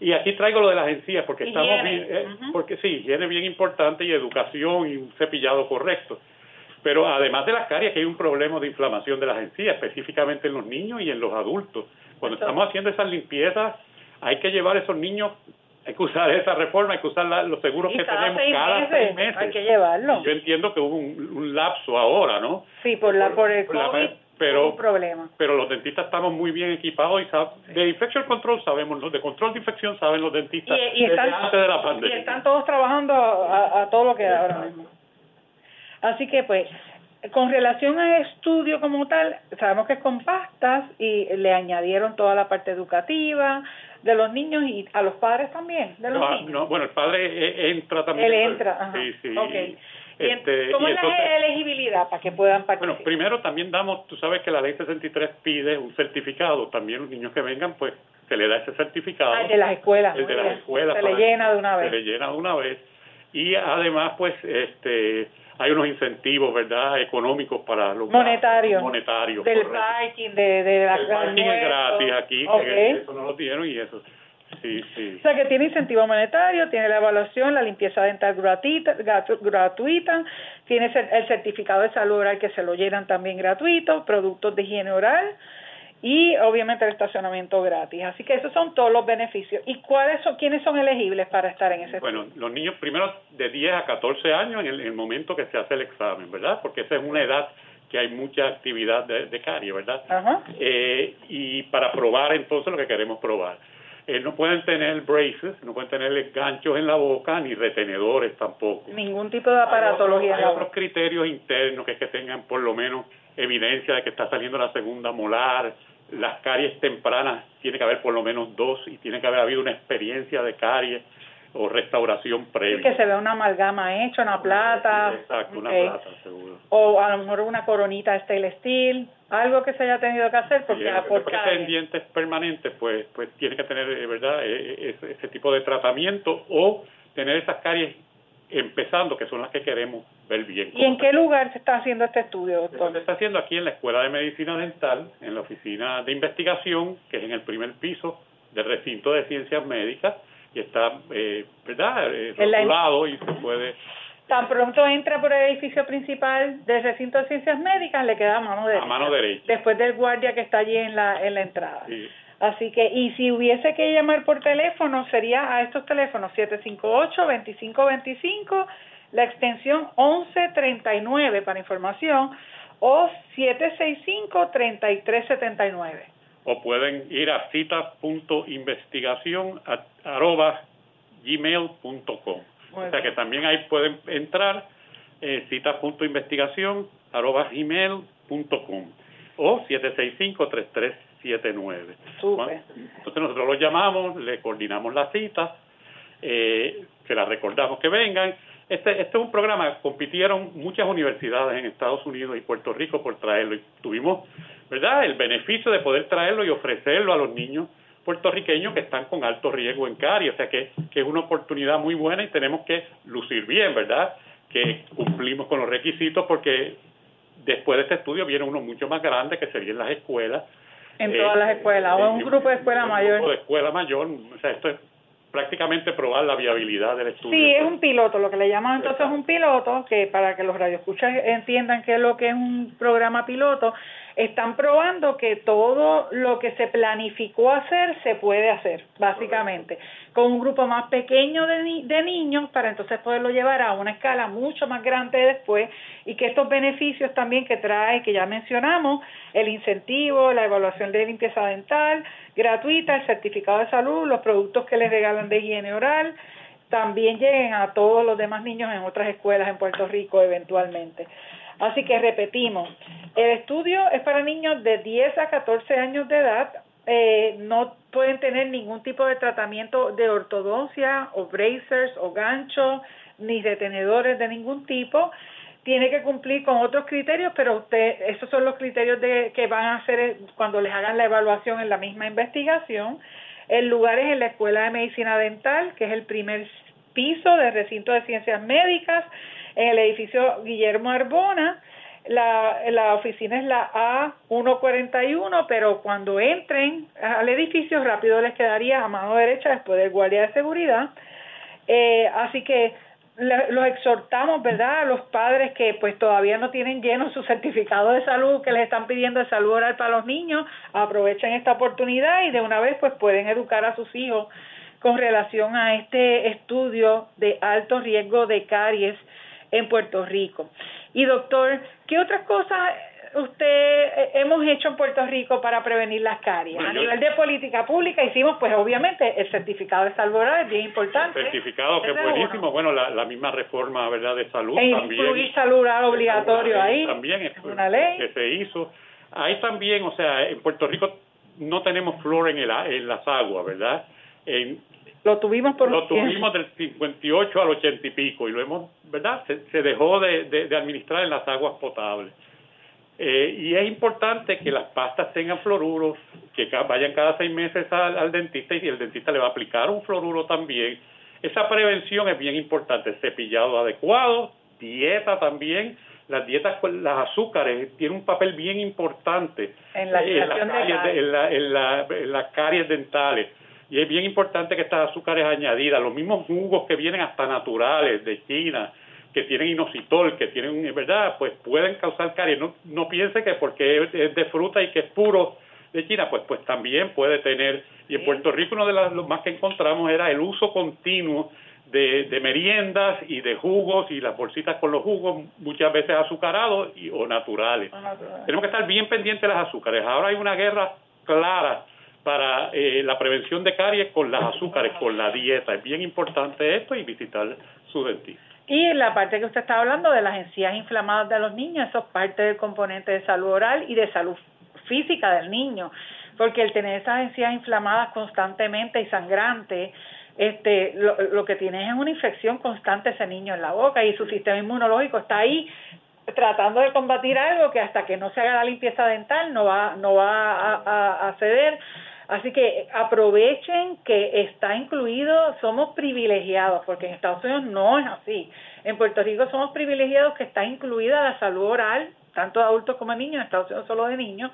Y aquí traigo lo de las encías porque estamos bien, eh, porque sí, higiene bien importante y educación y un cepillado correcto. Pero además de las caries, que hay un problema de inflamación de las encías, específicamente en los niños y en los adultos. Cuando estamos haciendo esas limpiezas hay que llevar a esos niños, hay que usar esa reforma, hay que usar los seguros que tenemos cada seis meses. Hay que llevarlo. yo entiendo que hubo un, lapso ahora, ¿no? Sí, por, la, por el COVID. pero, un problema. pero los dentistas estamos muy bien equipados y de infection control sabemos, los de control de infección saben los dentistas y, están, antes de la pandemia. Y están todos trabajando a, todo lo que ahora mismo. Así que pues con relación al estudio como tal, sabemos que es con pastas y le añadieron toda la parte educativa, de los niños y a los padres también de los no, niños. No, bueno, el padre e, entra también. Él entra, ajá. Sí, sí. Okay. Este, ¿Cómo es la elegibilidad para que puedan participar? Bueno, primero también damos, tú sabes que la ley 63 pide un certificado, también los niños que vengan, pues se le da ese certificado. Ah, de las escuelas. El de las escuelas. Se le llena de una vez. Se le llena de una vez. Y además, pues, este hay unos incentivos, ¿verdad?, económicos para los monetarios. monetarios del parking, de, de la El parking es gratis aquí, que eso no lo dieron y eso. Sí, sí. O sea que tiene incentivo monetario, tiene la evaluación, la limpieza dental gratuita, gratuita tiene el certificado de salud oral que se lo llenan también gratuito, productos de higiene oral, y obviamente el estacionamiento gratis. Así que esos son todos los beneficios. ¿Y cuáles son, quiénes son elegibles para estar en ese Bueno, los niños primero de 10 a 14 años en el, momento que se hace el examen, ¿verdad? Porque esa es una edad que hay mucha actividad de, de carie, ¿verdad? Ajá. Eh, y para probar entonces lo que queremos probar. Eh, no pueden tener braces, no pueden tener ganchos en la boca ni retenedores tampoco. Ningún tipo de aparatología. Hay, otros criterios internos que es que tengan por lo menos evidencia de que está saliendo la segunda molar, las caries tempranas tiene que haber por lo menos dos y tiene que haber habido una experiencia de caries o restauración previa. que se vea una amalgama hecha, una plata. Exacto, una plata, seguro. O a lo mejor una coronita stainless steel, algo que se haya tenido que hacer porque sí, en dientes permanentes, pues, pues tiene que tener, eh, ¿verdad?, e, e, ese tipo de tratamiento o tener esas caries empezando, que son las que queremos ver bien. ¿Y en qué lugar se está haciendo este estudio, doctor? Se está haciendo aquí en la Escuela de Medicina Dental, en la oficina de investigación, que es en el primer piso del recinto de ciencias médicas, y está, eh, ¿verdad?, eh, rotulado y se puede... Tan pronto entra por el edificio principal del recinto de ciencias médicas, le queda a mano derecha. A mano derecha. Después del guardia que está allí en la, en la entrada. Así que, y si hubiese que llamar por teléfono, sería a estos teléfonos 758-2525, la extensión 1139 para información, o 765-3379. O pueden ir a citas.investigación gmail.com. O sea que también ahí pueden entrar eh, citas.investigación gmail.com o 765-3379. Entonces nosotros los llamamos, le coordinamos la cita, eh, se la recordamos que vengan este, este es un programa, compitieron muchas universidades en Estados Unidos y Puerto Rico por traerlo y tuvimos, ¿verdad?, el beneficio de poder traerlo y ofrecerlo a los niños puertorriqueños que están con alto riesgo en caries, o sea que, que es una oportunidad muy buena y tenemos que lucir bien, ¿verdad?, que cumplimos con los requisitos porque después de este estudio viene uno mucho más grande que sería en las escuelas. En todas las escuelas, o un grupo de escuela mayor. Un grupo de escuela mayor, o sea, esto es prácticamente probar la viabilidad del estudio. Sí, es un piloto, lo que le llaman entonces un piloto, que para que los radioescuchas entiendan qué es lo que es un programa piloto, están probando que todo lo que se planificó hacer se puede hacer, básicamente, con un grupo más pequeño de, de niños para entonces poderlo llevar a una escala mucho más grande después y que estos beneficios también que trae, que ya mencionamos, el incentivo, la evaluación de limpieza dental gratuita, el certificado de salud, los productos que les regalan de higiene oral, también lleguen a todos los demás niños en otras escuelas en Puerto Rico eventualmente. Así que repetimos, el estudio es para niños de 10 a 14 años de edad, eh, no pueden tener ningún tipo de tratamiento de ortodoncia o bracers o ganchos ni detenedores de ningún tipo. Tiene que cumplir con otros criterios, pero usted, esos son los criterios de, que van a hacer cuando les hagan la evaluación en la misma investigación. El lugar es en la Escuela de Medicina Dental, que es el primer piso del recinto de ciencias médicas en el edificio Guillermo Arbona. La, la oficina es la A141, pero cuando entren al edificio rápido les quedaría a mano derecha después del guardia de seguridad. Eh, así que los exhortamos, ¿verdad?, a los padres que pues todavía no tienen lleno su certificado de salud que les están pidiendo de salud oral para los niños, aprovechen esta oportunidad y de una vez pues pueden educar a sus hijos con relación a este estudio de alto riesgo de caries en Puerto Rico. Y doctor, ¿qué otras cosas usted eh, hemos hecho en Puerto Rico para prevenir las caries? a nivel de política pública hicimos, pues obviamente, el certificado de salud es bien importante. El certificado que es buenísimo, bueno, la, misma reforma verdad de salud e también. Incluir salud obligatorio ahí. También es una ley que se hizo. Ahí también, o sea, en Puerto Rico no tenemos flor en, el, en las aguas, ¿verdad? En, lo tuvimos por Lo tuvimos del 58 al 80 y pico y lo hemos, ¿verdad? Se, dejó de, de, administrar en las aguas potables. Eh, y es importante que las pastas tengan fluoruros, que vayan cada seis meses al, al, dentista y el dentista le va a aplicar un fluoruro también. Esa prevención es bien importante, cepillado adecuado, dieta también. Las dietas con las azúcares tienen un papel bien importante en, la en, las, caries, en, la, en, la, en las caries dentales y es bien importante que estas azúcares añadidas, los mismos jugos que vienen hasta naturales de China, que tienen inositol, que tienen, ¿verdad? Pues pueden causar caries. No, no piense que porque es de fruta y que es puro de China, pues pues también puede tener. Y en Puerto Rico uno de los más que encontramos era el uso continuo de, de, meriendas y de jugos y las bolsitas con los jugos, muchas veces azucarados y, o naturales. Tenemos que estar bien pendientes de las azúcares. Ahora hay una guerra clara para eh, la prevención de caries con las azúcares, con la dieta. Es bien importante esto y visitar su dentista. Y la parte que usted está hablando de las encías inflamadas de los niños, eso es parte del componente de salud oral y de salud física del niño, porque el tener esas encías inflamadas constantemente y sangrantes, este, lo, lo que tiene es una infección constante ese niño en la boca y su sistema inmunológico está ahí tratando de combatir algo que hasta que no se haga la limpieza dental no va no va a, a ceder Así que aprovechen que está incluido, somos privilegiados, porque en Estados Unidos no es así. En Puerto Rico somos privilegiados que está incluida la salud oral, tanto de adultos como de niños, en Estados Unidos solo de niños.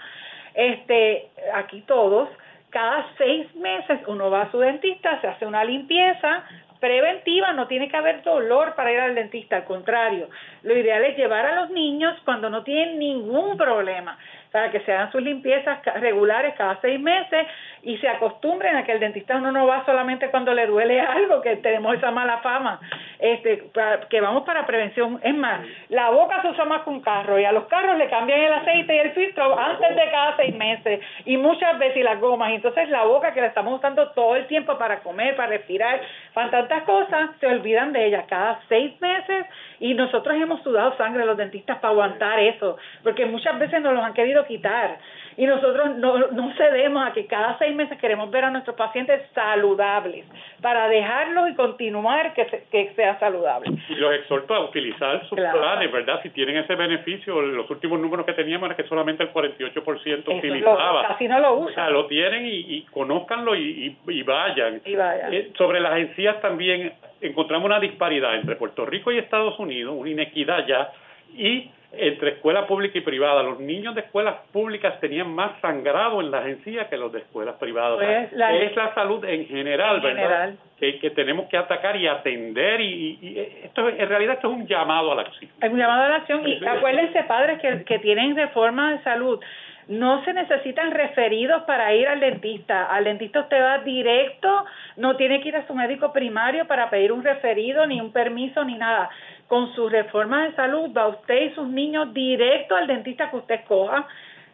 Este, aquí todos, cada seis meses uno va a su dentista, se hace una limpieza, preventiva, no tiene que haber dolor para ir al dentista, al contrario, lo ideal es llevar a los niños cuando no tienen ningún problema para que se hagan sus limpiezas regulares cada seis meses y se acostumbren a que el dentista uno no va solamente cuando le duele [LAUGHS] algo, que tenemos esa mala fama, este, que vamos para prevención. Es más, la boca se usa más que un carro y a los carros le cambian el aceite y el filtro antes de cada seis meses y muchas veces las gomas. Y entonces la boca que la estamos usando todo el tiempo para comer, para respirar, para tantas cosas, se olvidan de ella cada seis meses y nosotros hemos sudado sangre los dentistas para aguantar eso, porque muchas veces nos los han querido quitar y nosotros no, no cedemos a que cada seis meses queremos ver a nuestros pacientes saludables para dejarlos y continuar que, que sea saludable. Y los exhorto a utilizar sus planes, ¿verdad? Si tienen ese beneficio, los últimos números que teníamos era que solamente el 48% utilizaba. casi no lo usan. O sea, lo tienen y, y conózcanlo y, y, vayan. Y vayan. Eh, sobre las encías también encontramos una disparidad entre Puerto Rico y Estados Unidos, una inequidad ya, y entre escuela pública y privada. Los niños de escuelas públicas tenían más sangrado en las encías que los de escuelas privadas. Pues, es la salud en general, ¿verdad? Que, que, tenemos que atacar y atender y, esto en realidad esto es un llamado a la acción. Es un llamado a la acción y acuérdense padres que, que tienen reforma de salud no se necesitan referidos para ir al dentista. Al dentista usted va directo, no tiene que ir a su médico primario para pedir un referido, ni un permiso, ni nada con su reforma de salud, va usted y sus niños directo al dentista que usted coja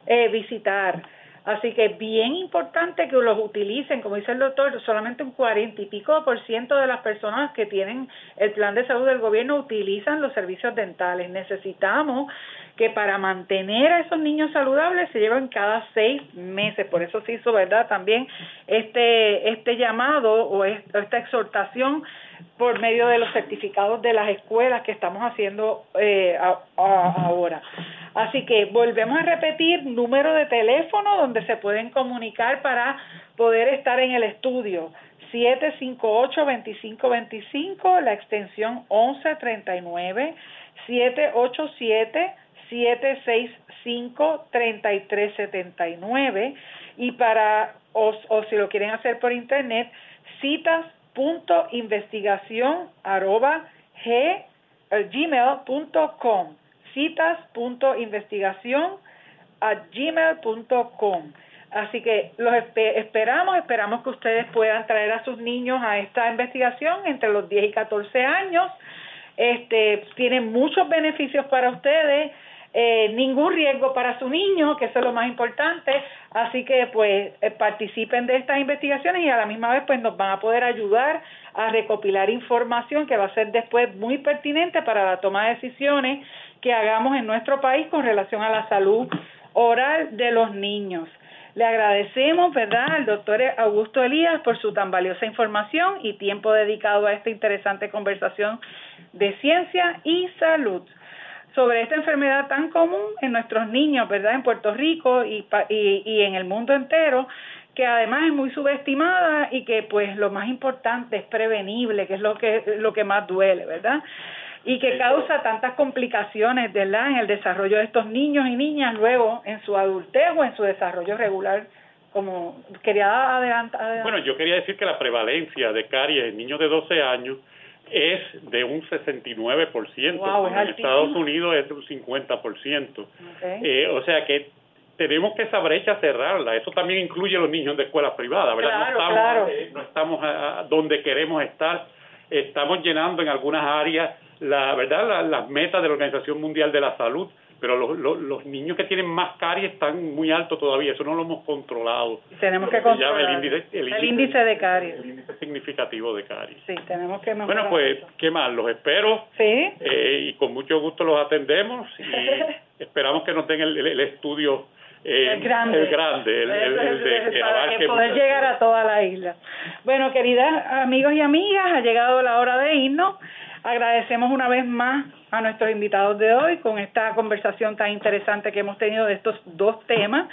eh, visitar. Así que es bien importante que los utilicen, como dice el doctor, solamente un cuarenta y pico por ciento de las personas que tienen el plan de salud del gobierno utilizan los servicios dentales. Necesitamos que para mantener a esos niños saludables se llevan cada seis meses. Por eso se hizo, ¿verdad? También este, este llamado o esta exhortación por medio de los certificados de las escuelas que estamos haciendo eh, ahora. Así que volvemos a repetir número de teléfono donde se pueden comunicar para poder estar en el estudio. 758-2525, la extensión 1139, 787-765-3379 y para, o, o si lo quieren hacer por internet, citas punto investigación arroba así que los esperamos esperamos que ustedes puedan traer a sus niños a esta investigación entre los 10 y 14 años. Este tienen muchos beneficios para ustedes eh, ningún riesgo para su niño, que eso es lo más importante. Así que pues eh, participen de estas investigaciones y a la misma vez pues nos van a poder ayudar a recopilar información que va a ser después muy pertinente para la toma de decisiones que hagamos en nuestro país con relación a la salud oral de los niños. Le agradecemos, ¿verdad?, al doctor Augusto Elías por su tan valiosa información y tiempo dedicado a esta interesante conversación de ciencia y salud sobre esta enfermedad tan común en nuestros niños, ¿verdad? En Puerto Rico y, y, y en el mundo entero, que además es muy subestimada y que pues lo más importante es prevenible, que es lo que, lo que más duele, ¿verdad? Y que causa tantas complicaciones, ¿verdad? En el desarrollo de estos niños y niñas luego en su adultez o en su desarrollo regular como quería adelantar. Bueno, yo quería decir que la prevalencia de caries en niños de 12 años es de un 69%. Wow, en Estados Unidos es de un 50%. Eh, o sea que tenemos que esa brecha cerrarla. Eso también incluye a los niños de escuelas privadas, ¿verdad? no estamos, claro. Eh, no estamos a, donde queremos estar. Estamos llenando en algunas áreas la verdad las metas de la Organización Mundial de la Salud pero los, los, niños que tienen más caries están muy altos todavía, eso no lo hemos controlado. Tenemos que controlar el índice, el, índice, de caries. El índice significativo de caries. Sí, tenemos que Bueno, pues, ¿qué más? Los espero. Sí. Eh, y con mucho gusto los atendemos y [LAUGHS] esperamos que nos den el, estudio eh, el grande, el, grande, el, de, [LAUGHS] para que poder llegar a toda la isla. Bueno, queridas amigos y amigas, ha llegado la hora de irnos. Agradecemos una vez más a nuestros invitados de hoy con esta conversación tan interesante que hemos tenido de estos dos temas,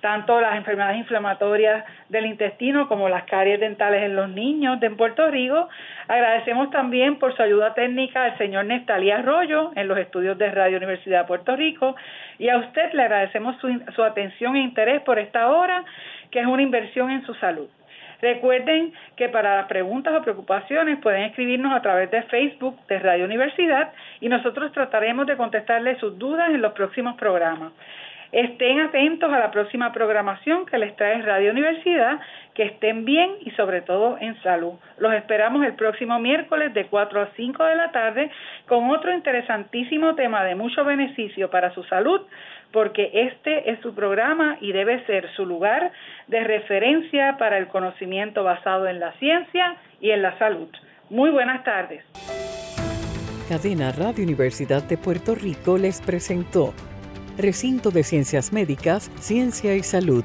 tanto las enfermedades inflamatorias del intestino como las caries dentales en los niños de Puerto Rico. Agradecemos también por su ayuda técnica al señor Nestalí Arroyo en los estudios de Radio Universidad de Puerto Rico y a usted le agradecemos su, su atención e interés por esta hora, que es una inversión en su salud. Recuerden que para las preguntas o preocupaciones pueden escribirnos a través de Facebook de Radio Universidad y nosotros trataremos de contestarles sus dudas en los próximos programas. Estén atentos a la próxima programación que les trae Radio Universidad, que estén bien y sobre todo en salud. Los esperamos el próximo miércoles de 4 a 5 de la tarde con otro interesantísimo tema de mucho beneficio para su salud, porque este es su programa y debe ser su lugar de referencia para el conocimiento basado en la ciencia y en la salud. Muy buenas tardes. Cadena Radio Universidad de Puerto Rico les presentó Recinto de Ciencias Médicas, Ciencia y Salud.